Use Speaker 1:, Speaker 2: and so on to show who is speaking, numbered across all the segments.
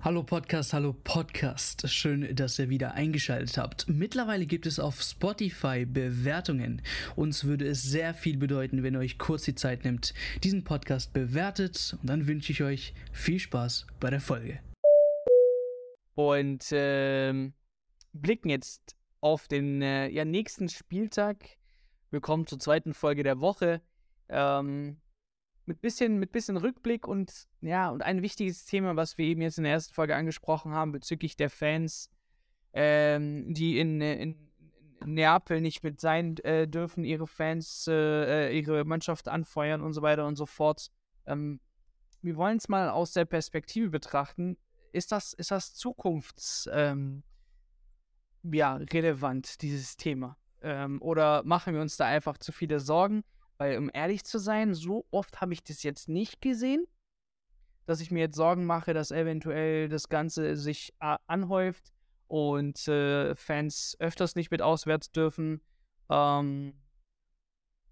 Speaker 1: Hallo Podcast, hallo Podcast. Schön, dass ihr wieder eingeschaltet habt. Mittlerweile gibt es auf Spotify Bewertungen. Uns würde es sehr viel bedeuten, wenn ihr euch kurz die Zeit nimmt, diesen Podcast bewertet. Und dann wünsche ich euch viel Spaß bei der Folge.
Speaker 2: Und ähm, blicken jetzt auf den äh, ja, nächsten Spieltag. Willkommen zur zweiten Folge der Woche. Ähm, mit bisschen, mit bisschen Rückblick und ja, und ein wichtiges Thema, was wir eben jetzt in der ersten Folge angesprochen haben, bezüglich der Fans, ähm, die in, in, Neapel nicht mit sein äh, dürfen, ihre Fans, äh, äh, ihre Mannschaft anfeuern und so weiter und so fort. Ähm, wir wollen es mal aus der Perspektive betrachten. Ist das, ist das zukunfts ähm, ja, relevant, dieses Thema? Ähm, oder machen wir uns da einfach zu viele Sorgen? Weil, um ehrlich zu sein, so oft habe ich das jetzt nicht gesehen, dass ich mir jetzt Sorgen mache, dass eventuell das Ganze sich äh, anhäuft und äh, Fans öfters nicht mit auswärts dürfen. Ähm,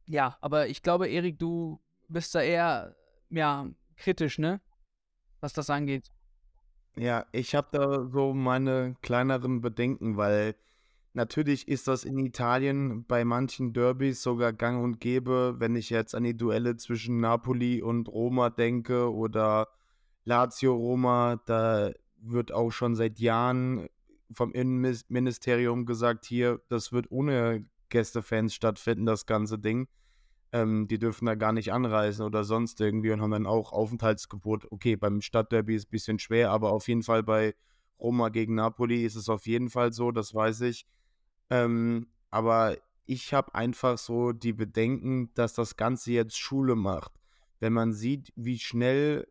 Speaker 2: ja, aber ich glaube, Erik, du bist da eher ja, kritisch, ne? Was das angeht.
Speaker 3: Ja, ich habe da so meine kleineren Bedenken, weil Natürlich ist das in Italien bei manchen Derbys sogar gang und gäbe, wenn ich jetzt an die Duelle zwischen Napoli und Roma denke oder Lazio-Roma, da wird auch schon seit Jahren vom Innenministerium gesagt, hier, das wird ohne Gästefans stattfinden, das ganze Ding. Ähm, die dürfen da gar nicht anreisen oder sonst irgendwie und haben dann auch Aufenthaltsgebot. Okay, beim Stadtderby ist es ein bisschen schwer, aber auf jeden Fall bei Roma gegen Napoli ist es auf jeden Fall so, das weiß ich. Ähm, aber ich habe einfach so die Bedenken, dass das Ganze jetzt Schule macht. Wenn man sieht, wie schnell,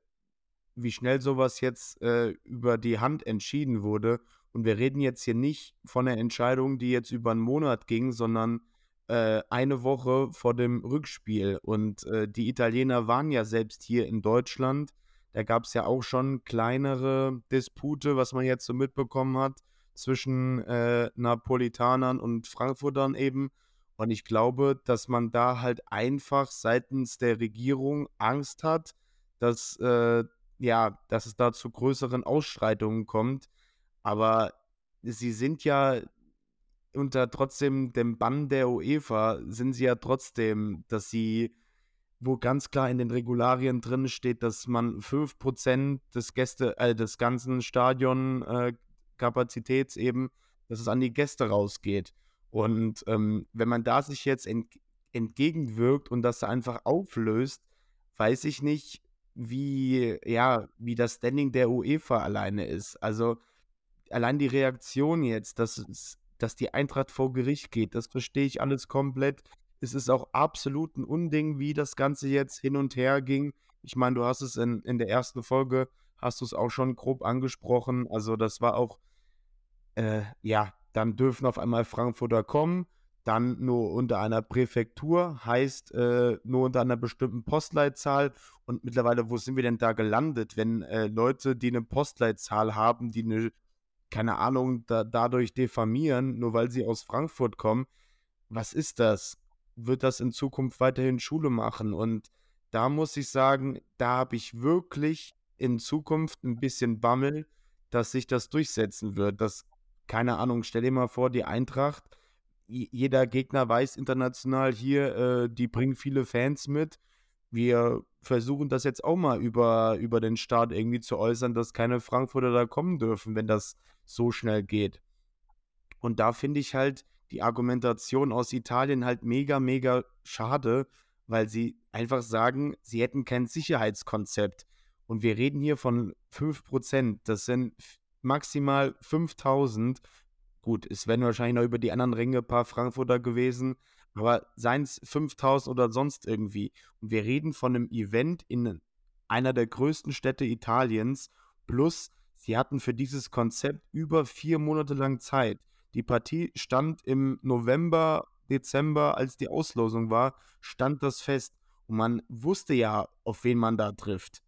Speaker 3: wie schnell sowas jetzt äh, über die Hand entschieden wurde. Und wir reden jetzt hier nicht von einer Entscheidung, die jetzt über einen Monat ging, sondern äh, eine Woche vor dem Rückspiel. Und äh, die Italiener waren ja selbst hier in Deutschland. Da gab es ja auch schon kleinere Dispute, was man jetzt so mitbekommen hat zwischen äh, Napolitanern und Frankfurtern eben. Und ich glaube, dass man da halt einfach seitens der Regierung Angst hat, dass, äh, ja, dass es da zu größeren Ausschreitungen kommt. Aber sie sind ja unter trotzdem dem Bann der UEFA, sind sie ja trotzdem, dass sie, wo ganz klar in den Regularien drin steht, dass man 5% des Gäste, äh, des ganzen Stadion äh, Kapazitäts eben, dass es an die Gäste rausgeht. Und ähm, wenn man da sich jetzt ent entgegenwirkt und das einfach auflöst, weiß ich nicht, wie, ja, wie das Standing der UEFA alleine ist. Also allein die Reaktion jetzt, dass, dass die Eintracht vor Gericht geht, das verstehe ich alles komplett. Es ist auch absolut ein Unding, wie das Ganze jetzt hin und her ging. Ich meine, du hast es in, in der ersten Folge hast du es auch schon grob angesprochen. Also das war auch, äh, ja, dann dürfen auf einmal Frankfurter kommen, dann nur unter einer Präfektur, heißt äh, nur unter einer bestimmten Postleitzahl. Und mittlerweile, wo sind wir denn da gelandet, wenn äh, Leute, die eine Postleitzahl haben, die eine, keine Ahnung, da, dadurch diffamieren, nur weil sie aus Frankfurt kommen, was ist das? Wird das in Zukunft weiterhin Schule machen? Und da muss ich sagen, da habe ich wirklich in Zukunft ein bisschen Bammel, dass sich das durchsetzen wird. Das, keine Ahnung, stell dir mal vor, die Eintracht, jeder Gegner weiß international hier, äh, die bringen viele Fans mit. Wir versuchen das jetzt auch mal über, über den Start irgendwie zu äußern, dass keine Frankfurter da kommen dürfen, wenn das so schnell geht. Und da finde ich halt die Argumentation aus Italien halt mega, mega schade, weil sie einfach sagen, sie hätten kein Sicherheitskonzept. Und wir reden hier von 5%. Das sind maximal 5000. Gut, es werden wahrscheinlich noch über die anderen Ränge ein paar Frankfurter gewesen, aber seien es 5000 oder sonst irgendwie. Und wir reden von einem Event in einer der größten Städte Italiens. Plus, sie hatten für dieses Konzept über vier Monate lang Zeit. Die Partie stand im November, Dezember, als die Auslosung war, stand das fest. Und man wusste ja, auf wen man da trifft.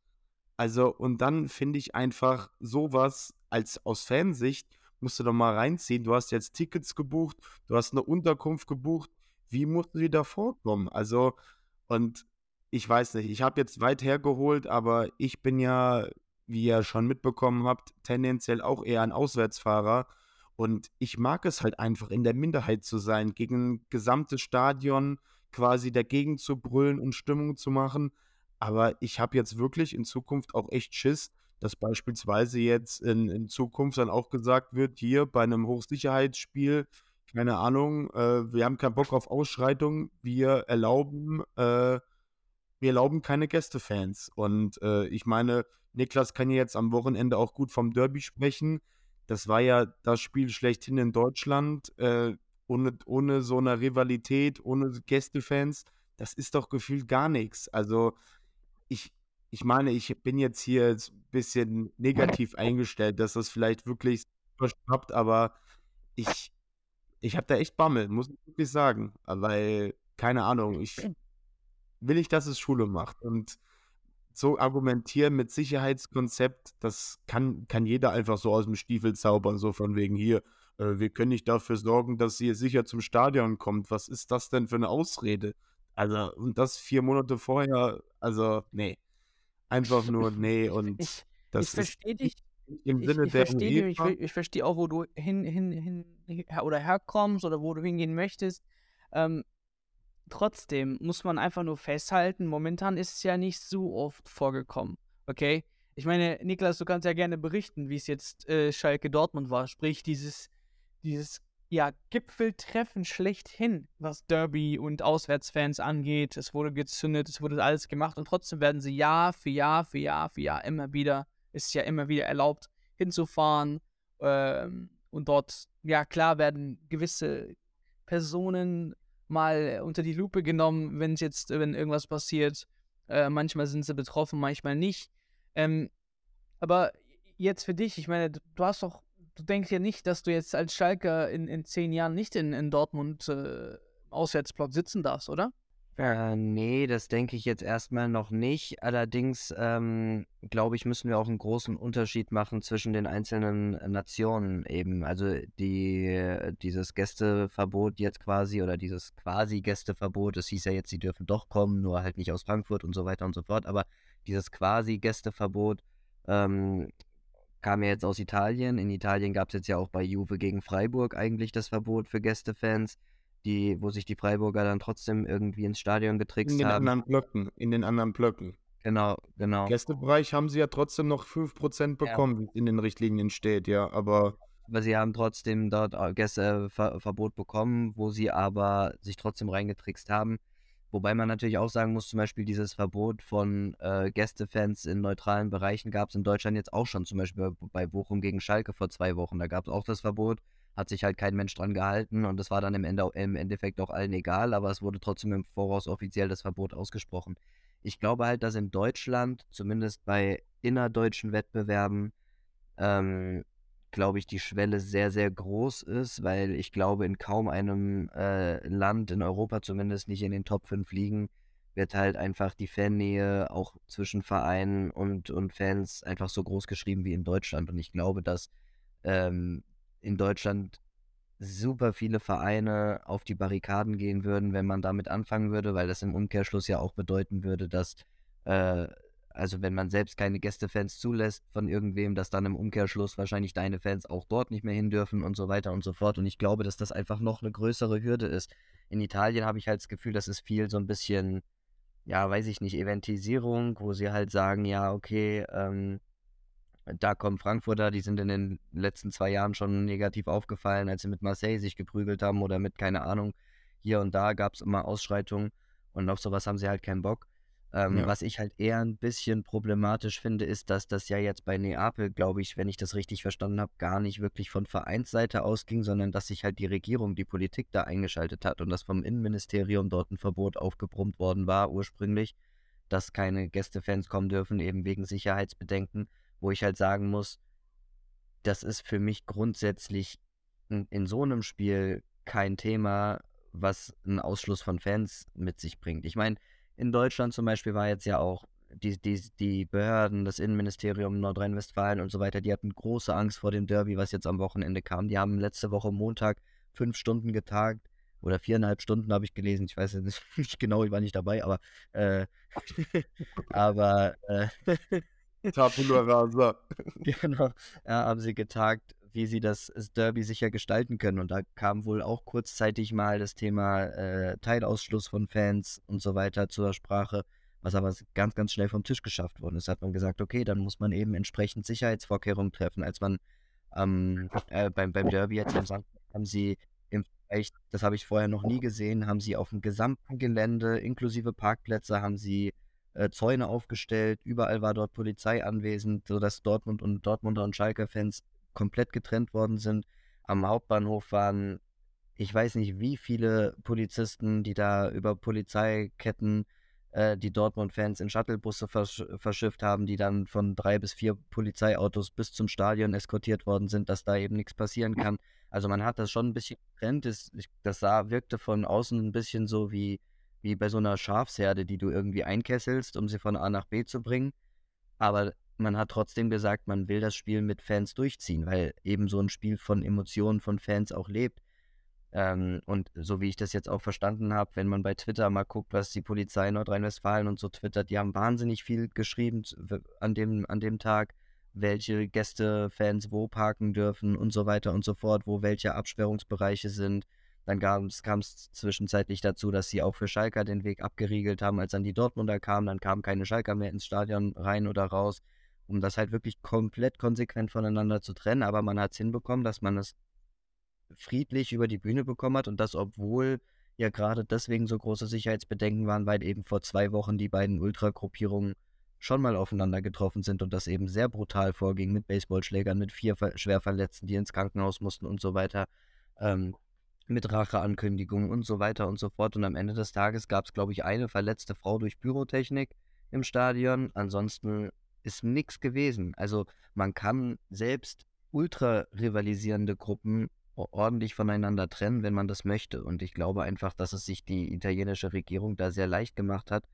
Speaker 3: Also, und dann finde ich einfach sowas als aus Fansicht, musst du doch mal reinziehen. Du hast jetzt Tickets gebucht, du hast eine Unterkunft gebucht. Wie musst du da vorkommen? Also, und ich weiß nicht, ich habe jetzt weit hergeholt, aber ich bin ja wie ihr schon mitbekommen habt, tendenziell auch eher ein Auswärtsfahrer. Und ich mag es halt einfach, in der Minderheit zu sein, gegen ein gesamtes Stadion quasi dagegen zu brüllen und Stimmung zu machen. Aber ich habe jetzt wirklich in Zukunft auch echt Schiss, dass beispielsweise jetzt in, in Zukunft dann auch gesagt wird, hier bei einem Hochsicherheitsspiel, keine Ahnung, äh, wir haben keinen Bock auf Ausschreitungen, wir erlauben, äh, wir erlauben keine Gästefans. Und äh, ich meine, Niklas kann ja jetzt am Wochenende auch gut vom Derby sprechen. Das war ja das Spiel schlechthin in Deutschland, äh, ohne, ohne so eine Rivalität, ohne Gästefans. Das ist doch gefühlt gar nichts. Also ich, ich meine, ich bin jetzt hier ein bisschen negativ eingestellt, dass das vielleicht wirklich verstoppt, aber ich, ich habe da echt Bammel, muss ich wirklich sagen. Weil, keine Ahnung, ich will nicht, dass es Schule macht. Und so argumentieren mit Sicherheitskonzept, das kann, kann jeder einfach so aus dem Stiefel zaubern, so von wegen hier, äh, wir können nicht dafür sorgen, dass ihr sicher zum Stadion kommt. Was ist das denn für eine Ausrede? Also, und das vier Monate vorher, also, nee. Einfach nur, nee, und
Speaker 2: Ich,
Speaker 3: das
Speaker 2: ich verstehe dich.
Speaker 3: im
Speaker 2: Ich,
Speaker 3: Sinne
Speaker 2: ich
Speaker 3: der
Speaker 2: verstehe ich, ich verstehe auch, wo du hin, hin, hin oder herkommst oder wo du hingehen möchtest. Ähm, trotzdem muss man einfach nur festhalten, momentan ist es ja nicht so oft vorgekommen. Okay? Ich meine, Niklas, du kannst ja gerne berichten, wie es jetzt äh, Schalke Dortmund war. Sprich, dieses, dieses ja, Gipfeltreffen schlechthin, was Derby und Auswärtsfans angeht. Es wurde gezündet, es wurde alles gemacht und trotzdem werden sie Jahr für Jahr für Jahr für Jahr immer wieder, ist ja immer wieder erlaubt, hinzufahren. Ähm, und dort, ja klar, werden gewisse Personen mal unter die Lupe genommen, wenn es jetzt, wenn irgendwas passiert. Äh, manchmal sind sie betroffen, manchmal nicht. Ähm, aber jetzt für dich, ich meine, du du hast doch, du denkst ja nicht, dass du jetzt als Schalker in, in zehn Jahren nicht in, in Dortmund äh, Auswärtsblock sitzen darfst, oder?
Speaker 4: Äh, nee, das denke ich jetzt erstmal noch nicht. Allerdings ähm, glaube ich, müssen wir auch einen großen Unterschied machen zwischen den einzelnen Nationen eben. Also die, dieses Gästeverbot jetzt quasi oder dieses quasi Gästeverbot, es hieß ja jetzt, sie dürfen doch kommen, nur halt nicht aus Frankfurt und so weiter und so fort. Aber dieses quasi Gästeverbot ähm, kam ja jetzt aus Italien. In Italien gab es jetzt ja auch bei Juve gegen Freiburg eigentlich das Verbot für Gästefans die, wo sich die Freiburger dann trotzdem irgendwie ins Stadion
Speaker 3: In
Speaker 4: getrickst
Speaker 3: den
Speaker 4: haben.
Speaker 3: anderen Blöcken, in den anderen Blöcken.
Speaker 4: Genau, genau.
Speaker 3: Gästebereich haben sie ja trotzdem noch 5% bekommen, wie es in den Richtlinien steht, ja, aber
Speaker 4: Aber sie haben trotzdem dort äh, Gästeverbot bekommen, wo sie aber sich trotzdem reingetrickst haben. Wobei man natürlich auch sagen muss, zum Beispiel dieses Verbot von äh, Gästefans in neutralen Bereichen gab es in Deutschland jetzt auch schon, zum Beispiel bei Bochum gegen Schalke vor zwei Wochen. Da gab es auch das Verbot, hat sich halt kein Mensch dran gehalten und es war dann im, Ende, im Endeffekt auch allen egal, aber es wurde trotzdem im Voraus offiziell das Verbot ausgesprochen. Ich glaube halt, dass in Deutschland, zumindest bei innerdeutschen Wettbewerben, ähm, glaube ich, die Schwelle sehr, sehr groß ist, weil ich glaube, in kaum einem äh, Land, in Europa zumindest nicht in den Top 5 Ligen, wird halt einfach die Fannähe auch zwischen Vereinen und, und Fans einfach so groß geschrieben wie in Deutschland. Und ich glaube, dass ähm, in Deutschland super viele Vereine auf die Barrikaden gehen würden, wenn man damit anfangen würde, weil das im Umkehrschluss ja auch bedeuten würde, dass, äh, also wenn man selbst keine Gästefans zulässt von irgendwem, dass dann im Umkehrschluss wahrscheinlich deine Fans auch dort nicht mehr hin dürfen und so weiter und so fort. Und ich glaube, dass das einfach noch eine größere Hürde ist. In Italien habe ich halt das Gefühl, das ist viel so ein bisschen, ja, weiß ich nicht, Eventisierung, wo sie halt sagen, ja, okay, ähm, da kommen Frankfurter, die sind in den letzten zwei Jahren schon negativ aufgefallen, als sie mit Marseille sich geprügelt haben oder mit, keine Ahnung, hier und da gab es immer Ausschreitungen und auf sowas haben sie halt keinen Bock. Ähm,
Speaker 3: Ja.
Speaker 4: Was ich halt eher ein bisschen problematisch finde, ist, dass das ja jetzt bei Neapel, glaube ich, wenn ich das richtig verstanden habe, gar nicht wirklich von Vereinsseite ausging, sondern dass sich halt die Regierung, die Politik da eingeschaltet hat und dass vom Innenministerium dort ein Verbot aufgebrummt worden war ursprünglich, dass keine Gästefans kommen dürfen, eben wegen Sicherheitsbedenken wo ich halt sagen muss, das ist für mich grundsätzlich in, in so einem Spiel kein Thema, was einen Ausschluss von Fans mit sich bringt. Ich meine, in Deutschland zum Beispiel war jetzt ja auch die, die, die Behörden, das Innenministerium Nordrhein-Westfalen und so weiter, die hatten große Angst vor dem Derby, was jetzt am Wochenende kam. Die haben letzte Woche Montag fünf Stunden getagt oder viereinhalb Stunden habe ich gelesen. Ich weiß jetzt nicht genau, ich war nicht dabei, aber äh, aber äh,
Speaker 3: Tabula rasa.
Speaker 4: genau, ja, haben sie getagt, wie sie das Derby sicher gestalten können. Und da kam wohl auch kurzzeitig mal das Thema äh, Teilausschluss von Fans und so weiter zur Sprache, was aber ganz, ganz schnell vom Tisch geschafft worden ist. Da hat man gesagt, okay, dann muss man eben entsprechend Sicherheitsvorkehrungen treffen. Als man ähm, äh, beim, beim Derby jetzt am Samstag haben sie im Vergleich, das habe ich vorher noch nie gesehen, haben sie auf dem gesamten Gelände inklusive Parkplätze haben sie äh, Zäune aufgestellt, überall war dort Polizei anwesend, sodass Dortmund und Dortmunder und Schalker Fans komplett getrennt worden sind. Am Hauptbahnhof waren, ich weiß nicht, wie viele Polizisten, die da über Polizeiketten äh, die Dortmund-Fans in Shuttlebusse versch verschifft haben, die dann von drei bis vier Polizeiautos bis zum Stadion eskortiert worden sind, dass da eben nichts passieren kann. Also man hat das schon ein bisschen getrennt. Das, das sah, wirkte von außen ein bisschen so wie, wie bei so einer Schafsherde, die du irgendwie einkesselst, um sie von A nach B zu bringen. Aber man hat trotzdem gesagt, man will das Spiel mit Fans durchziehen, weil eben so ein Spiel von Emotionen von Fans auch lebt. Ähm, und so wie ich das jetzt auch verstanden habe, wenn man bei Twitter mal guckt, was die Polizei Nordrhein-Westfalen und so twittert, die haben wahnsinnig viel geschrieben an dem, an dem Tag, welche Gästefans wo parken dürfen und so weiter und so fort, wo welche Absperrungsbereiche sind. Dann kam es zwischenzeitlich dazu, dass sie auch für Schalker den Weg abgeriegelt haben, als dann die Dortmunder kamen. Dann kamen keine Schalker mehr ins Stadion rein oder raus, um das halt wirklich komplett konsequent voneinander zu trennen. Aber man hat es hinbekommen, dass man es friedlich über die Bühne bekommen hat und das, obwohl ja gerade deswegen so große Sicherheitsbedenken waren, weil eben vor zwei Wochen die beiden Ultragruppierungen schon mal aufeinander getroffen sind und das eben sehr brutal vorging mit Baseballschlägern, mit vier Schwerverletzten, die ins Krankenhaus mussten und so weiter, ähm, mit Racheankündigungen und so weiter und so fort. Und am Ende des Tages gab es, glaube ich, eine verletzte Frau durch Pyrotechnik im Stadion. Ansonsten ist nichts gewesen. Also man kann selbst ultra rivalisierende Gruppen ordentlich voneinander trennen, wenn man das möchte. Und ich glaube einfach, dass es sich die italienische Regierung da sehr leicht gemacht hat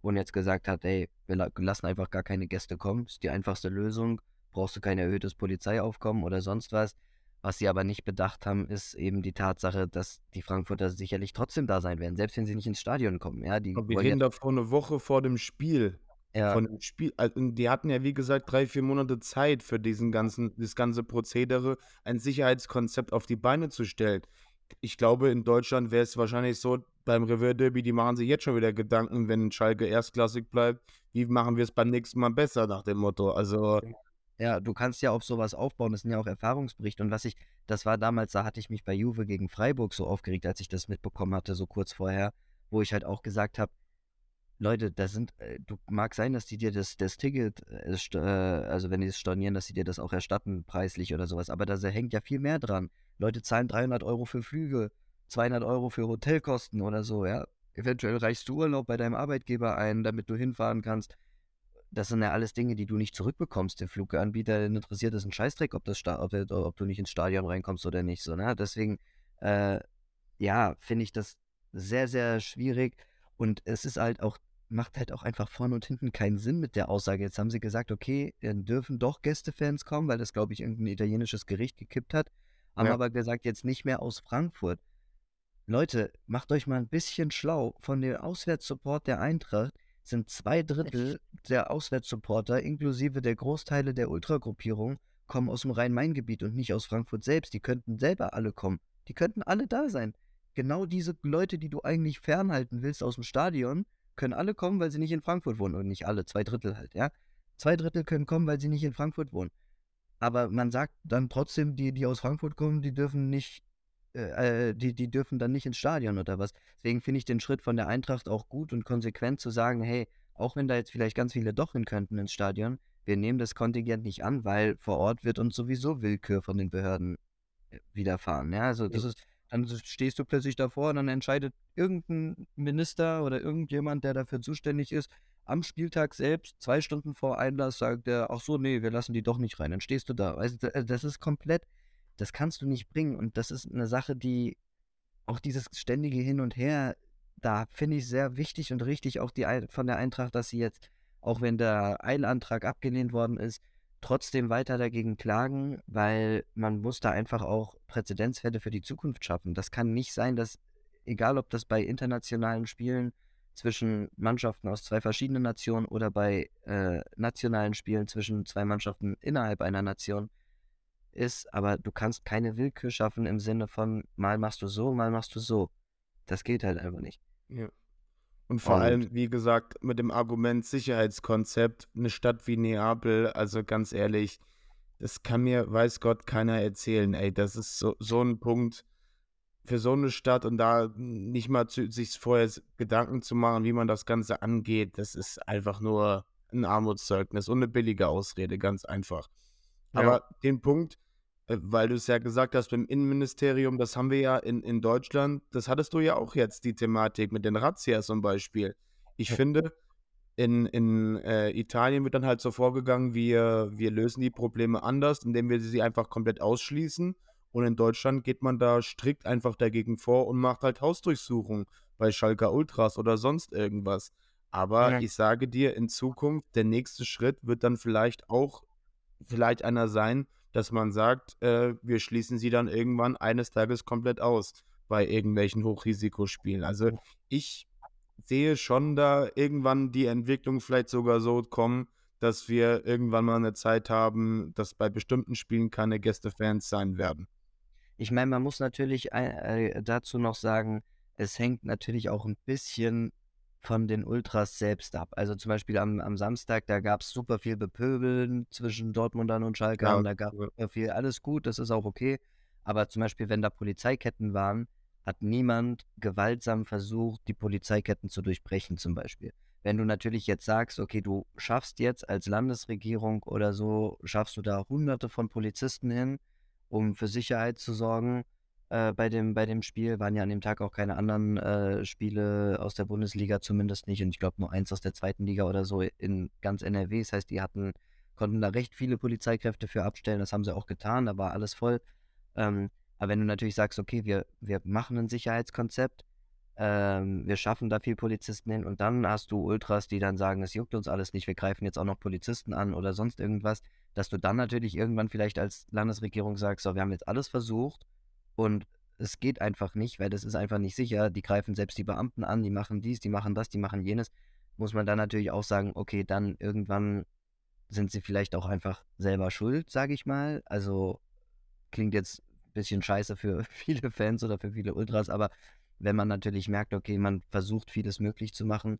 Speaker 4: und jetzt gesagt hat, ey, wir lassen einfach gar keine Gäste kommen, ist die einfachste Lösung, brauchst du kein erhöhtes Polizeiaufkommen oder sonst was. Was sie aber nicht bedacht haben, ist eben die Tatsache, dass die Frankfurter sicherlich trotzdem da sein werden, selbst wenn sie nicht ins Stadion kommen. Ja, die
Speaker 3: wir reden davor eine Woche vor dem Spiel. Ja. Von dem Spiel, also die hatten ja wie gesagt drei, vier Monate Zeit für diesen ganzen, das ganze Prozedere, ein Sicherheitskonzept auf die Beine zu stellen. Ich glaube, in Deutschland wäre es wahrscheinlich so, beim Revier Derby, die machen sich jetzt schon wieder Gedanken, wenn Schalke erstklassig bleibt, wie machen wir es beim nächsten Mal besser nach dem Motto. Also.
Speaker 4: Ja, du kannst ja auf sowas aufbauen, das sind ja auch Erfahrungsberichte. Und was ich, das war damals, da hatte ich mich bei Juve gegen Freiburg so aufgeregt, als ich das mitbekommen hatte, so kurz vorher, wo ich halt auch gesagt habe, Leute, da sind, äh, du mag sein, dass die dir das, das Ticket, äh, äh also wenn die es stornieren, dass sie dir das auch erstatten, preislich oder sowas, aber da hängt ja viel mehr dran. Leute zahlen 300 Euro für Flüge, 200 Euro für Hotelkosten oder so, ja. Eventuell reichst du Urlaub bei deinem Arbeitgeber ein, damit du hinfahren kannst. Das sind ja alles Dinge, die du nicht zurückbekommst. Der Fluganbieter interessiert es einen Scheißdreck, ob, das ob, ob, du nicht ins Stadion reinkommst oder nicht. So, ne? Deswegen, äh, ja, finde ich das sehr, sehr schwierig. Und es ist halt auch macht halt auch einfach vorne und hinten keinen Sinn mit der Aussage. Jetzt haben sie gesagt, okay, dann dürfen doch Gästefans kommen, weil das, glaube ich, irgendein italienisches Gericht gekippt hat. Haben ja. aber gesagt, jetzt nicht mehr aus Frankfurt. Leute, macht euch mal ein bisschen schlau. Von dem Auswärtssupport der Eintracht sind zwei Drittel der Auswärtssupporter, inklusive der Großteile der Ultragruppierung, kommen aus dem Rhein-Main-Gebiet und nicht aus Frankfurt selbst. Die könnten selber alle kommen. Die könnten alle da sein. Genau diese Leute, die du eigentlich fernhalten willst aus dem Stadion, können alle kommen, weil sie nicht in Frankfurt wohnen. Und nicht alle, zwei Drittel halt, ja. Zwei Drittel können kommen, weil sie nicht in Frankfurt wohnen. Aber man sagt dann trotzdem, die, die aus Frankfurt kommen, die dürfen nicht, äh, äh, die, die dürfen dann nicht ins Stadion oder was. Deswegen finde ich den Schritt von der Eintracht auch gut und konsequent zu sagen, hey, auch wenn da jetzt vielleicht ganz viele doch hin könnten ins Stadion, wir nehmen das Kontingent nicht an, weil vor Ort wird uns sowieso Willkür von den Behörden äh, widerfahren. Ja, also das ist, dann stehst du plötzlich davor und dann entscheidet irgendein Minister oder irgendjemand, der dafür zuständig ist, am Spieltag selbst, zwei Stunden vor Einlass, sagt er, ach so, nee, wir lassen die doch nicht rein. Dann stehst du da. Also, das ist komplett, das kannst du nicht bringen. Und das ist eine Sache, die auch dieses ständige Hin und Her, da finde ich sehr wichtig und richtig auch die von der Eintracht, dass sie jetzt, auch wenn der Eilantrag abgelehnt worden ist, trotzdem weiter dagegen klagen, weil man muss da einfach auch Präzedenzfälle für die Zukunft schaffen. Das kann nicht sein, dass, egal ob das bei internationalen Spielen zwischen Mannschaften aus zwei verschiedenen Nationen oder bei äh, nationalen Spielen zwischen zwei Mannschaften innerhalb einer Nation ist, aber du kannst keine Willkür schaffen im Sinne von mal machst du so, mal machst du so. Das geht halt einfach nicht.
Speaker 3: Ja. Und vor
Speaker 4: Und-
Speaker 3: allem, wie gesagt, mit dem Argument Sicherheitskonzept, eine Stadt wie Neapel, also ganz ehrlich, das kann mir, weiß Gott, keiner erzählen. Ey, das ist so, so ein Punkt für so eine Stadt und da nicht mal zu, sich vorher Gedanken zu machen, wie man das Ganze angeht, das ist einfach nur ein Armutszeugnis und eine billige Ausrede, ganz einfach.
Speaker 2: Ja.
Speaker 3: Aber den Punkt, weil du es ja gesagt hast, beim Innenministerium, das haben wir ja in, in Deutschland, das hattest du ja auch jetzt, die Thematik mit den Razzias zum Beispiel. Ich
Speaker 4: Ja.
Speaker 3: finde, in, in äh, Italien wird dann halt so vorgegangen, wir, wir lösen die Probleme anders, indem wir sie einfach komplett ausschließen. Und in Deutschland geht man da strikt einfach dagegen vor und macht halt Hausdurchsuchungen bei Schalker Ultras oder sonst irgendwas. Aber
Speaker 2: Ja.
Speaker 3: ich sage dir, in Zukunft, der nächste Schritt wird dann vielleicht auch vielleicht einer sein, dass man sagt, äh, wir schließen sie dann irgendwann eines Tages komplett aus bei irgendwelchen Hochrisikospielen. Also ich sehe schon da irgendwann die Entwicklung vielleicht sogar so kommen, dass wir irgendwann mal eine Zeit haben, dass bei bestimmten Spielen keine Gästefans sein werden.
Speaker 4: Ich meine, man muss natürlich ein- äh, dazu noch sagen, es hängt natürlich auch ein bisschen von den Ultras selbst ab. Also zum Beispiel am, am Samstag, da gab es super viel Bepöbeln zwischen Dortmundern und Schalke
Speaker 3: Ja,
Speaker 4: und da gab
Speaker 3: ja.
Speaker 4: es super viel, alles gut, das ist auch okay. Aber zum Beispiel, wenn da Polizeiketten waren, hat niemand gewaltsam versucht, die Polizeiketten zu durchbrechen zum Beispiel. Wenn du natürlich jetzt sagst, okay, du schaffst jetzt als Landesregierung oder so, schaffst du da hunderte von Polizisten hin, um für Sicherheit zu sorgen. Äh, bei, dem, bei dem Spiel waren ja an dem Tag auch keine anderen äh, Spiele aus der Bundesliga, zumindest nicht. Und ich glaube nur eins aus der zweiten Liga oder so in ganz NRW. Das heißt, die hatten, konnten da recht viele Polizeikräfte für abstellen. Das haben sie auch getan, da war alles voll. Ähm, aber wenn du natürlich sagst, okay, wir, wir machen ein Sicherheitskonzept, ähm, wir schaffen da viel Polizisten hin und dann hast du Ultras, die dann sagen, es juckt uns alles nicht, wir greifen jetzt auch noch Polizisten an oder sonst irgendwas, dass du dann natürlich irgendwann vielleicht als Landesregierung sagst, so, wir haben jetzt alles versucht und es geht einfach nicht, weil das ist einfach nicht sicher. Die greifen selbst die Beamten an, die machen dies, die machen das, die machen jenes. Muss man dann natürlich auch sagen, okay, dann irgendwann sind sie vielleicht auch einfach selber schuld, sage ich mal. Also klingt jetzt ein bisschen scheiße für viele Fans oder für viele Ultras, aber wenn man natürlich merkt, okay, man versucht vieles möglich zu machen.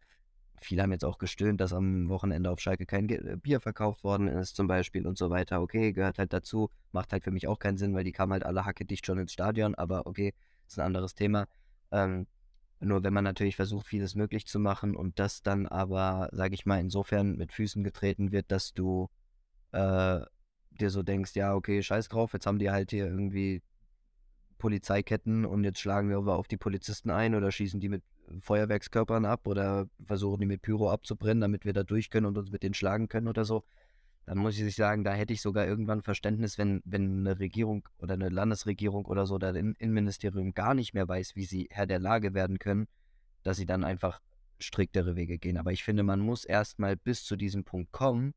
Speaker 4: Viele haben jetzt auch gestöhnt, dass am Wochenende auf Schalke kein Ge- Bier verkauft worden ist, zum Beispiel und so weiter. Okay, gehört halt dazu. Macht halt für mich auch keinen Sinn, weil die kamen halt alle hackedicht schon ins Stadion, aber okay, ist ein anderes Thema. Ähm, nur wenn man natürlich versucht, vieles möglich zu machen und das dann aber, sage ich mal, insofern mit Füßen getreten wird, dass du äh, dir so denkst, ja, okay, scheiß drauf, jetzt haben die halt hier irgendwie Polizeiketten und jetzt schlagen wir aber auf die Polizisten ein oder schießen die mit Feuerwerkskörpern ab oder versuchen die mit Pyro abzubrennen, damit wir da durch können und uns mit denen schlagen können oder so. Dann muss ich sagen, da hätte ich sogar irgendwann Verständnis, wenn, wenn eine Regierung oder eine Landesregierung oder so oder ein Innenministerium gar nicht mehr weiß, wie sie Herr der Lage werden können, dass sie dann einfach striktere Wege gehen. Aber ich finde, man muss erstmal bis zu diesem Punkt kommen,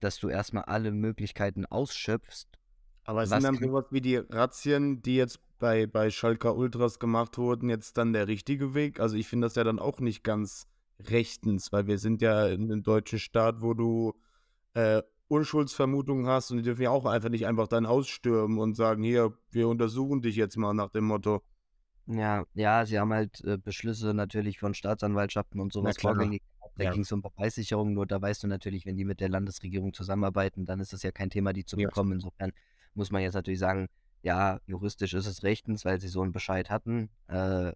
Speaker 4: dass du erstmal alle Möglichkeiten ausschöpfst.
Speaker 3: Aber
Speaker 4: Was
Speaker 3: sind dann sowas wie die Razzien, die jetzt bei, bei Schalker Ultras gemacht wurden, jetzt dann der richtige Weg? Also ich finde das ja dann auch nicht ganz rechtens, weil wir sind ja in einem deutschen Staat, wo du äh, Unschuldsvermutungen hast und die dürfen ja auch einfach nicht einfach dein Haus stürmen und sagen, hier, wir untersuchen dich jetzt mal nach dem Motto.
Speaker 4: Ja, ja, sie haben halt äh, Beschlüsse natürlich von Staatsanwaltschaften und sowas vorgängig. Da
Speaker 3: Ja.
Speaker 4: ging es um Beweissicherung, nur da weißt du natürlich, wenn die mit der Landesregierung zusammenarbeiten, dann ist das ja kein Thema, die zu
Speaker 3: Ja.
Speaker 4: bekommen. Insofern muss man jetzt natürlich sagen, ja, juristisch ist es rechtens, weil sie so einen Bescheid hatten. Äh,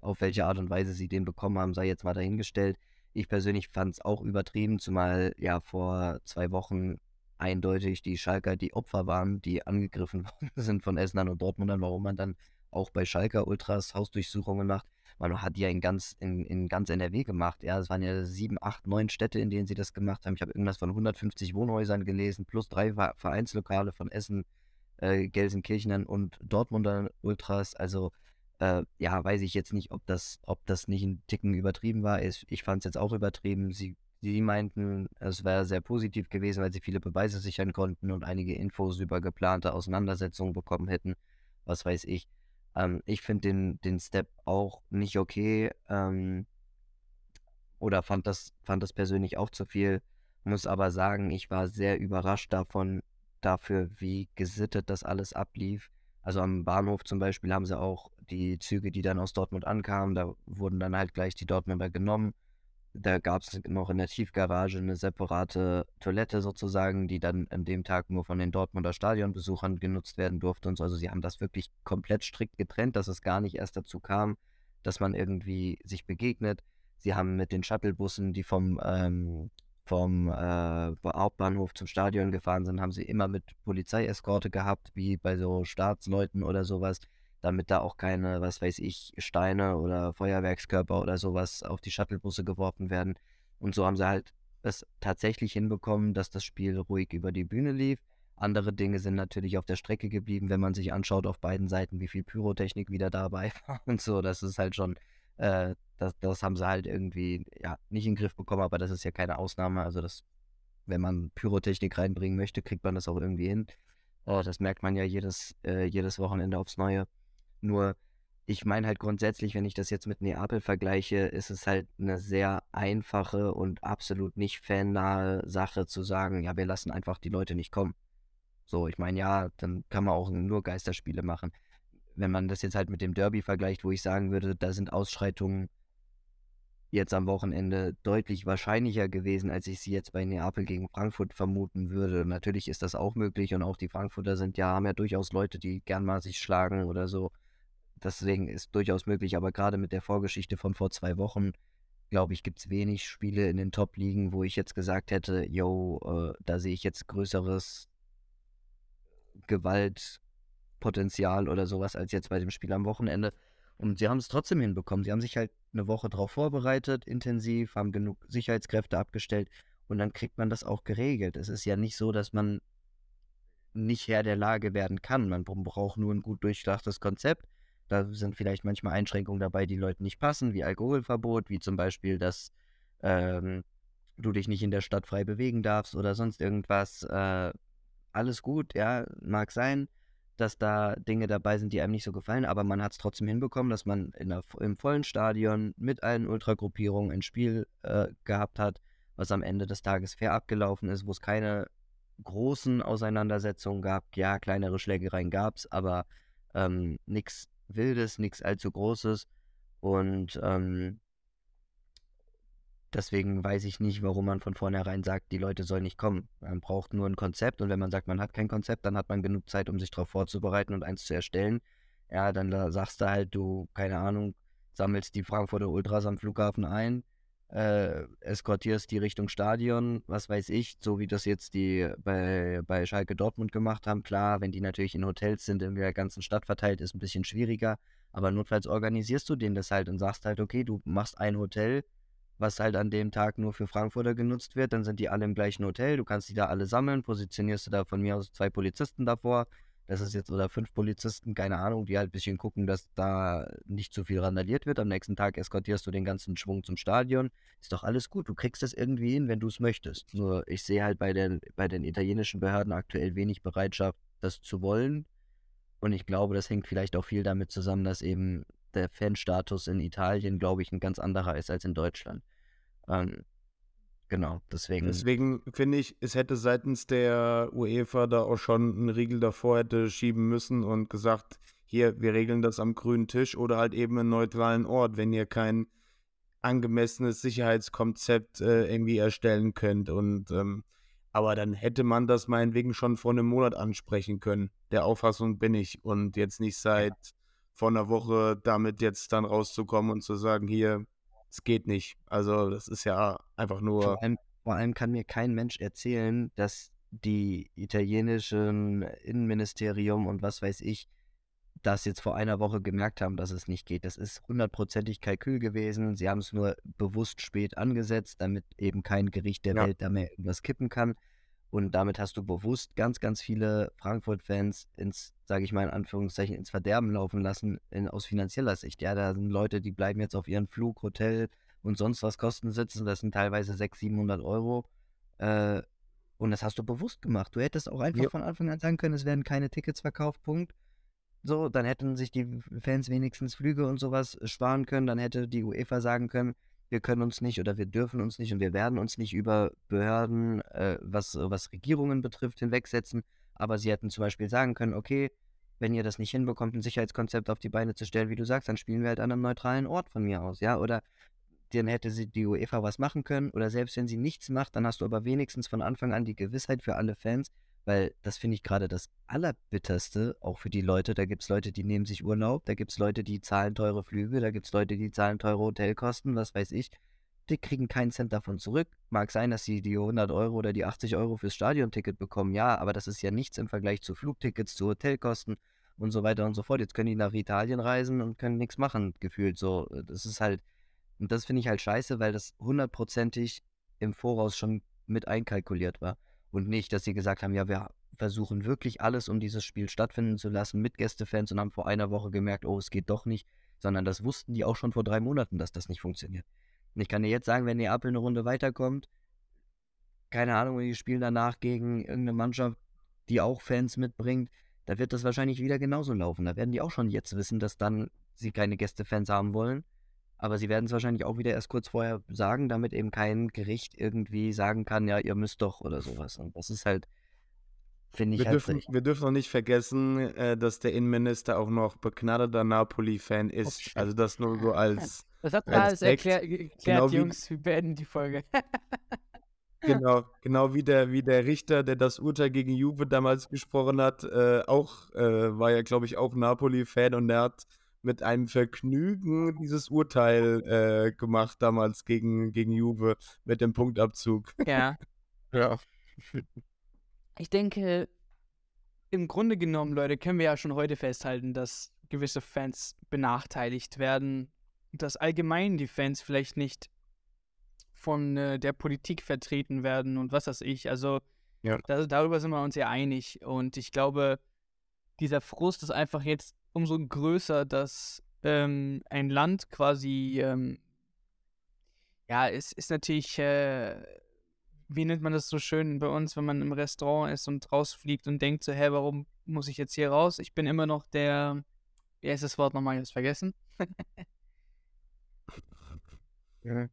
Speaker 4: auf welche Art und Weise sie den bekommen haben, sei jetzt mal dahingestellt. Ich persönlich fand es auch übertrieben, zumal ja vor zwei Wochen eindeutig die Schalker die Opfer waren, die angegriffen worden sind von Essenern und Dortmundern, warum man dann auch bei Schalker Ultras Hausdurchsuchungen macht. Man hat die ja in ganz, in, in ganz NRW gemacht. Ja, es waren ja sieben, acht, neun Städte, in denen sie das gemacht haben. Ich habe irgendwas von 150 Wohnhäusern gelesen, plus drei Ver- Vereinslokale von Essen, äh, Gelsenkirchenern und Dortmunder Ultras. Also äh, ja, weiß ich jetzt nicht, ob das, ob das nicht ein Ticken übertrieben war. Ich, ich fand es jetzt auch übertrieben. Sie, sie meinten, es wäre sehr positiv gewesen, weil sie viele Beweise sichern konnten und einige Infos über geplante Auseinandersetzungen bekommen hätten. Was weiß ich. Ähm, ich finde den, den Step auch nicht okay. Ähm, oder fand das, fand das persönlich auch zu viel. Muss aber sagen, ich war sehr überrascht davon, dafür, wie gesittet das alles ablief. Also am Bahnhof zum Beispiel haben sie auch die Züge, die dann aus Dortmund ankamen, da wurden dann halt gleich die Dortmunder genommen. Da gab es noch in der Tiefgarage eine separate Toilette sozusagen, die dann an dem Tag nur von den Dortmunder Stadionbesuchern genutzt werden durfte und so. Also sie haben das wirklich komplett strikt getrennt, dass es gar nicht erst dazu kam, dass man irgendwie sich begegnet. Sie haben mit den Shuttlebussen, die vom, ähm, vom äh, Hauptbahnhof zum Stadion gefahren sind, haben sie immer mit Polizeieskorte gehabt, wie bei so Staatsleuten oder sowas damit da auch keine, was weiß ich, Steine oder Feuerwerkskörper oder sowas auf die Shuttlebusse geworfen werden. Und so haben sie halt es tatsächlich hinbekommen, dass das Spiel ruhig über die Bühne lief. Andere Dinge sind natürlich auf der Strecke geblieben, wenn man sich anschaut auf beiden Seiten, wie viel Pyrotechnik wieder dabei war und so. Das ist halt schon, äh, das, das haben sie halt irgendwie, ja, nicht in den Griff bekommen, aber das ist ja keine Ausnahme. Also das, wenn man Pyrotechnik reinbringen möchte, kriegt man das auch irgendwie hin. Oh, das merkt man ja jedes, äh, jedes Wochenende aufs Neue. Nur, ich meine halt grundsätzlich, wenn ich das jetzt mit Neapel vergleiche, ist es halt eine sehr einfache und absolut nicht fannahe Sache zu sagen, ja, wir lassen einfach die Leute nicht kommen. So, ich meine, ja, dann kann man auch nur Geisterspiele machen. Wenn man das jetzt halt mit dem Derby vergleicht, wo ich sagen würde, da sind Ausschreitungen jetzt am Wochenende deutlich wahrscheinlicher gewesen, als ich sie jetzt bei Neapel gegen Frankfurt vermuten würde. Natürlich ist das auch möglich und auch die Frankfurter sind ja, haben ja durchaus Leute, die gern mal sich schlagen oder so. Deswegen ist durchaus möglich, aber gerade mit der Vorgeschichte von vor zwei Wochen, glaube ich, gibt es wenig Spiele in den Top-Ligen, wo ich jetzt gesagt hätte, yo, äh, da sehe ich jetzt größeres Gewaltpotenzial oder sowas als jetzt bei dem Spiel am Wochenende. Und sie haben es trotzdem hinbekommen. Sie haben sich halt eine Woche darauf vorbereitet, intensiv, haben genug Sicherheitskräfte abgestellt und dann kriegt man das auch geregelt. Es ist ja nicht so, dass man nicht Herr der Lage werden kann. Man braucht nur ein gut durchdachtes Konzept da sind vielleicht manchmal Einschränkungen dabei, die Leuten nicht passen, wie Alkoholverbot, wie zum Beispiel, dass ähm, du dich nicht in der Stadt frei bewegen darfst oder sonst irgendwas. Äh, alles gut, ja, mag sein, dass da Dinge dabei sind, die einem nicht so gefallen, aber man hat es trotzdem hinbekommen, dass man in der, im vollen Stadion mit allen Ultragruppierungen ein Spiel äh, gehabt hat, was am Ende des Tages fair abgelaufen ist, wo es keine großen Auseinandersetzungen gab. Ja, kleinere Schlägereien gab es, aber ähm, nichts Wildes, nichts allzu Großes. Und ähm, deswegen weiß ich nicht, warum man von vornherein sagt, die Leute sollen nicht kommen. Man braucht nur ein Konzept und wenn man sagt, man hat kein Konzept, dann hat man genug Zeit, um sich darauf vorzubereiten und eins zu erstellen. Ja, dann sagst du halt, du, keine Ahnung, sammelst die Frankfurter Ultras am Flughafen ein äh, eskortierst die Richtung Stadion, was weiß ich, so wie das jetzt die bei, bei Schalke Dortmund gemacht haben. Klar, wenn die natürlich in Hotels sind, in der ganzen Stadt verteilt, ist ein bisschen schwieriger. Aber notfalls organisierst du denen das halt und sagst halt, okay, du machst ein Hotel, was halt an dem Tag nur für Frankfurter genutzt wird, dann sind die alle im gleichen Hotel, du kannst die da alle sammeln, positionierst du da von mir aus zwei Polizisten davor, das ist jetzt oder fünf Polizisten, keine Ahnung, die halt ein bisschen gucken, dass da nicht zu viel randaliert wird. Am nächsten Tag eskortierst du den ganzen Schwung zum Stadion. Ist doch alles gut. Du kriegst das irgendwie hin, wenn du es möchtest. Nur ich sehe halt bei den, bei den italienischen Behörden aktuell wenig Bereitschaft, das zu wollen. Und ich glaube, das hängt vielleicht auch viel damit zusammen, dass eben der Fanstatus in Italien, glaube ich, ein ganz anderer ist als in Deutschland. Ähm, Genau, deswegen.
Speaker 3: Deswegen finde ich, es hätte seitens der UEFA da auch schon einen Riegel davor hätte schieben müssen und gesagt, hier, wir regeln das am grünen Tisch oder halt eben einen neutralen Ort, wenn ihr kein angemessenes Sicherheitskonzept äh, irgendwie erstellen könnt. Und ähm, aber dann hätte man das meinetwegen schon vor einem Monat ansprechen können. Der Auffassung bin ich. Und jetzt nicht seit ja. Vor einer Woche damit jetzt dann rauszukommen und zu sagen, hier, es geht nicht. Also das ist ja einfach nur.
Speaker 4: Vor allem, vor allem kann mir kein Mensch erzählen, dass die italienischen Innenministerium und was weiß ich das jetzt vor einer Woche gemerkt haben, dass es nicht geht. Das ist hundertprozentig Kalkül gewesen. Sie haben es nur bewusst spät angesetzt, damit eben kein Gericht der ja. Welt da mehr irgendwas kippen kann. Und damit hast du bewusst ganz, ganz viele Frankfurt-Fans ins, sage ich mal in Anführungszeichen, ins Verderben laufen lassen, in, aus finanzieller Sicht. Ja, da sind Leute, die bleiben jetzt auf ihren Flug, Hotel und sonst was Kosten sitzen. Das sind teilweise 600, 700 Euro. Äh, und das hast du bewusst gemacht. Du hättest auch einfach ja. von Anfang an sagen können, es werden keine Tickets verkauft, Punkt. So, dann hätten sich die Fans wenigstens Flüge und sowas sparen können. Dann hätte die UEFA sagen können, wir können uns nicht oder wir dürfen uns nicht und wir werden uns nicht über Behörden, äh, was, was Regierungen betrifft, hinwegsetzen. Aber sie hätten zum Beispiel sagen können, okay, wenn ihr das nicht hinbekommt, ein Sicherheitskonzept auf die Beine zu stellen, wie du sagst, dann spielen wir halt an einem neutralen Ort von mir aus, ja. Oder dann hätte sie die UEFA was machen können. Oder selbst wenn sie nichts macht, dann hast du aber wenigstens von Anfang an die Gewissheit für alle Fans, weil das finde ich gerade das Allerbitterste, auch für die Leute. Da gibt es Leute, die nehmen sich Urlaub, da gibt es Leute, die zahlen teure Flüge, da gibt es Leute, die zahlen teure Hotelkosten, was weiß ich. Die kriegen keinen Cent davon zurück. Mag sein, dass sie die 100 Euro oder die 80 Euro fürs Stadionticket bekommen, ja, aber das ist ja nichts im Vergleich zu Flugtickets, zu Hotelkosten und so weiter und so fort. Jetzt können die nach Italien reisen und können nichts machen, gefühlt so. Das ist halt, und das finde ich halt scheiße, weil das hundertprozentig im Voraus schon mit einkalkuliert war. Und nicht, dass sie gesagt haben, ja, wir versuchen wirklich alles, um dieses Spiel stattfinden zu lassen mit Gästefans und haben vor einer Woche gemerkt, oh, es geht doch nicht, sondern das wussten die auch schon vor drei Monaten, dass das nicht funktioniert. Und ich kann dir jetzt sagen, wenn Neapel eine Runde weiterkommt, keine Ahnung, die spielen danach gegen irgendeine Mannschaft, die auch Fans mitbringt, da wird das wahrscheinlich wieder genauso laufen. Da werden die auch schon jetzt wissen, dass dann sie keine Gästefans haben wollen aber sie werden es wahrscheinlich auch wieder erst kurz vorher sagen, damit eben kein Gericht irgendwie sagen kann, ja, ihr müsst doch oder sowas. Und das ist halt, finde ich
Speaker 3: wir
Speaker 4: halt
Speaker 3: dürfen, wir dürfen noch nicht vergessen, äh, dass der Innenminister auch noch begnadeter Napoli-Fan ist. Also das nur so als.
Speaker 2: Das hat
Speaker 3: als
Speaker 2: alles erklär, erklärt,
Speaker 3: Genau wie-
Speaker 2: Jungs. Wir beenden die Folge.
Speaker 3: Genau, genau wie der, wie der Richter, der das Urteil gegen Juve damals gesprochen hat, äh, auch, äh, war ja, glaube ich, auch Napoli-Fan und der hat mit einem Vergnügen dieses Urteil äh, gemacht damals gegen, gegen Juve mit dem Punktabzug.
Speaker 2: ja.
Speaker 3: Ja.
Speaker 2: Ich denke, im Grunde genommen, Leute, können wir ja schon heute festhalten, dass gewisse Fans benachteiligt werden, dass allgemein die Fans vielleicht nicht von äh, der Politik vertreten werden und was weiß ich. Also
Speaker 3: Ja.
Speaker 2: da, darüber sind wir uns ja einig. Und ich glaube, dieser Frust ist einfach jetzt umso größer, dass ähm, ein Land quasi, ähm, ja, es ist natürlich, äh, wie nennt man das so schön bei uns, wenn man im Restaurant ist und rausfliegt und denkt so, hä, warum muss ich jetzt hier raus? Ich bin immer noch der, wie heißt das Wort nochmal, ich hab's vergessen.
Speaker 4: Ja,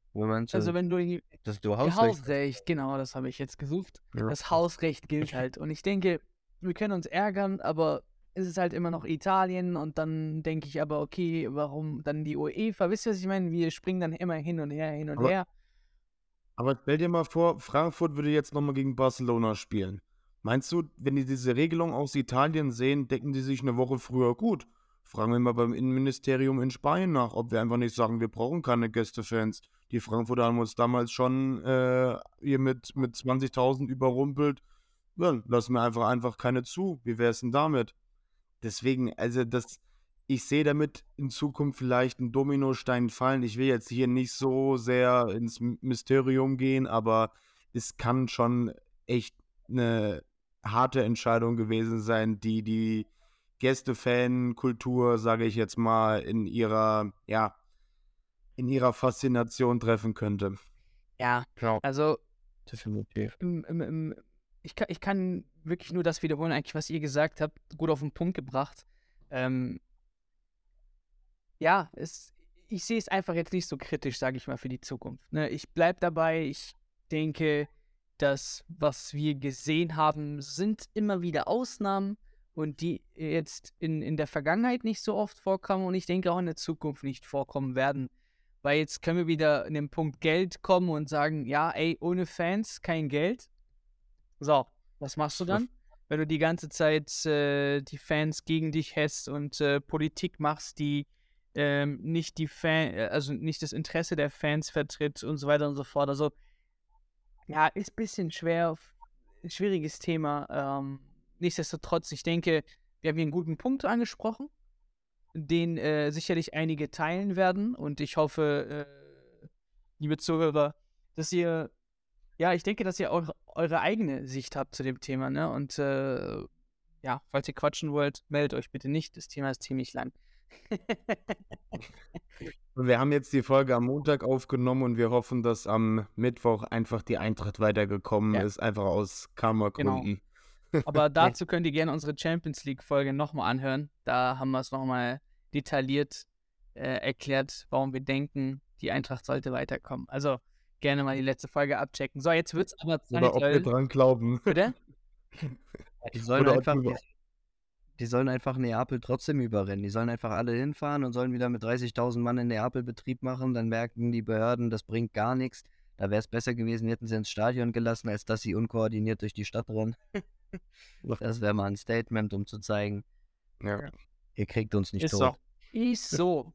Speaker 2: Also wenn du
Speaker 4: das du Hausrecht.
Speaker 2: Hausrecht, genau, das habe ich jetzt gesucht.
Speaker 3: Ja.
Speaker 2: Das Hausrecht gilt halt. Und ich denke, wir können uns ärgern, aber es ist halt immer noch Italien und dann denke ich aber, okay, warum dann die UEFA? Wisst ihr, was ich meine? Wir springen dann immer hin und her, hin und
Speaker 3: Aber-
Speaker 2: her.
Speaker 3: Aber stell dir mal vor, Frankfurt würde jetzt nochmal gegen Barcelona spielen. Meinst du, wenn die diese Regelung aus Italien sehen, denken die sich eine Woche früher, gut, fragen wir mal beim Innenministerium in Spanien nach, ob wir einfach nicht sagen, wir brauchen keine Gästefans. Die Frankfurter haben uns damals schon äh, hier mit, mit 20.000 überrumpelt. Ja, lassen wir einfach, einfach keine zu. Wie wäre es denn damit? Deswegen, also das, ich sehe damit in Zukunft vielleicht einen Dominostein fallen. Ich will jetzt hier nicht so sehr ins Mysterium gehen, aber es kann schon echt eine harte Entscheidung gewesen sein, die die Gäste-Fan-Kultur, sage ich jetzt mal, in ihrer, ja, in ihrer Faszination treffen könnte.
Speaker 2: Ja,
Speaker 3: Genau.
Speaker 2: also
Speaker 3: Definitiv.
Speaker 2: im, im, im, ich, kann, ich kann wirklich nur das wiederholen, eigentlich, was ihr gesagt habt, gut auf den Punkt gebracht. Ähm, ja, es, ich sehe es einfach jetzt nicht so kritisch, sage ich mal, für die Zukunft. Ne? Ich bleibe dabei, ich denke, das, was wir gesehen haben, sind immer wieder Ausnahmen und die jetzt in, in der Vergangenheit nicht so oft vorkommen und ich denke auch in der Zukunft nicht vorkommen werden. Weil jetzt können wir wieder in den Punkt Geld kommen und sagen, ja, ey, ohne Fans kein Geld. So, was machst du dann? Wenn du die ganze Zeit äh, die Fans gegen dich hässt und äh, Politik machst, die ähm, nicht die Fan, äh, also nicht das Interesse der Fans vertritt und so weiter und so fort. Also, ja, ist ein bisschen schwer, schwieriges Thema. Ähm, nichtsdestotrotz, ich denke, wir haben hier einen guten Punkt angesprochen, den äh, sicherlich einige teilen werden. Und ich hoffe, äh, liebe Zuhörer, dass ihr, ja, ich denke, dass ihr eure, eure eigene Sicht habt zu dem Thema, ne? Und äh, ja, falls ihr quatschen wollt, meldet euch bitte nicht. Das Thema ist ziemlich lang.
Speaker 3: Wir haben jetzt die Folge am Montag aufgenommen und wir hoffen, dass am Mittwoch einfach die Eintracht weitergekommen
Speaker 2: Ja.
Speaker 3: ist, einfach aus Karma-Gründen.
Speaker 2: Aber dazu könnt ihr gerne unsere Champions League-Folge nochmal anhören. Da haben wir es nochmal detailliert äh, erklärt, warum wir denken, die Eintracht sollte weiterkommen. Also gerne mal die letzte Folge abchecken. So, jetzt wird es aber Zeit,
Speaker 3: Oder ob wir dran glauben.
Speaker 2: Bitte?
Speaker 4: Die sollen
Speaker 3: Oder
Speaker 4: einfach, die, die sollen einfach Neapel trotzdem überrennen. Die sollen einfach alle hinfahren und sollen wieder mit 30.000 Mann in Neapel Betrieb machen. Dann merken die Behörden, das bringt gar nichts. Da wäre es besser gewesen, hätten sie ins Stadion gelassen, als dass sie unkoordiniert durch die Stadt rennen. das wäre mal ein Statement, um zu zeigen,
Speaker 3: Ja.
Speaker 4: ihr kriegt uns nicht
Speaker 2: Ist
Speaker 4: tot.
Speaker 2: so. Ist so.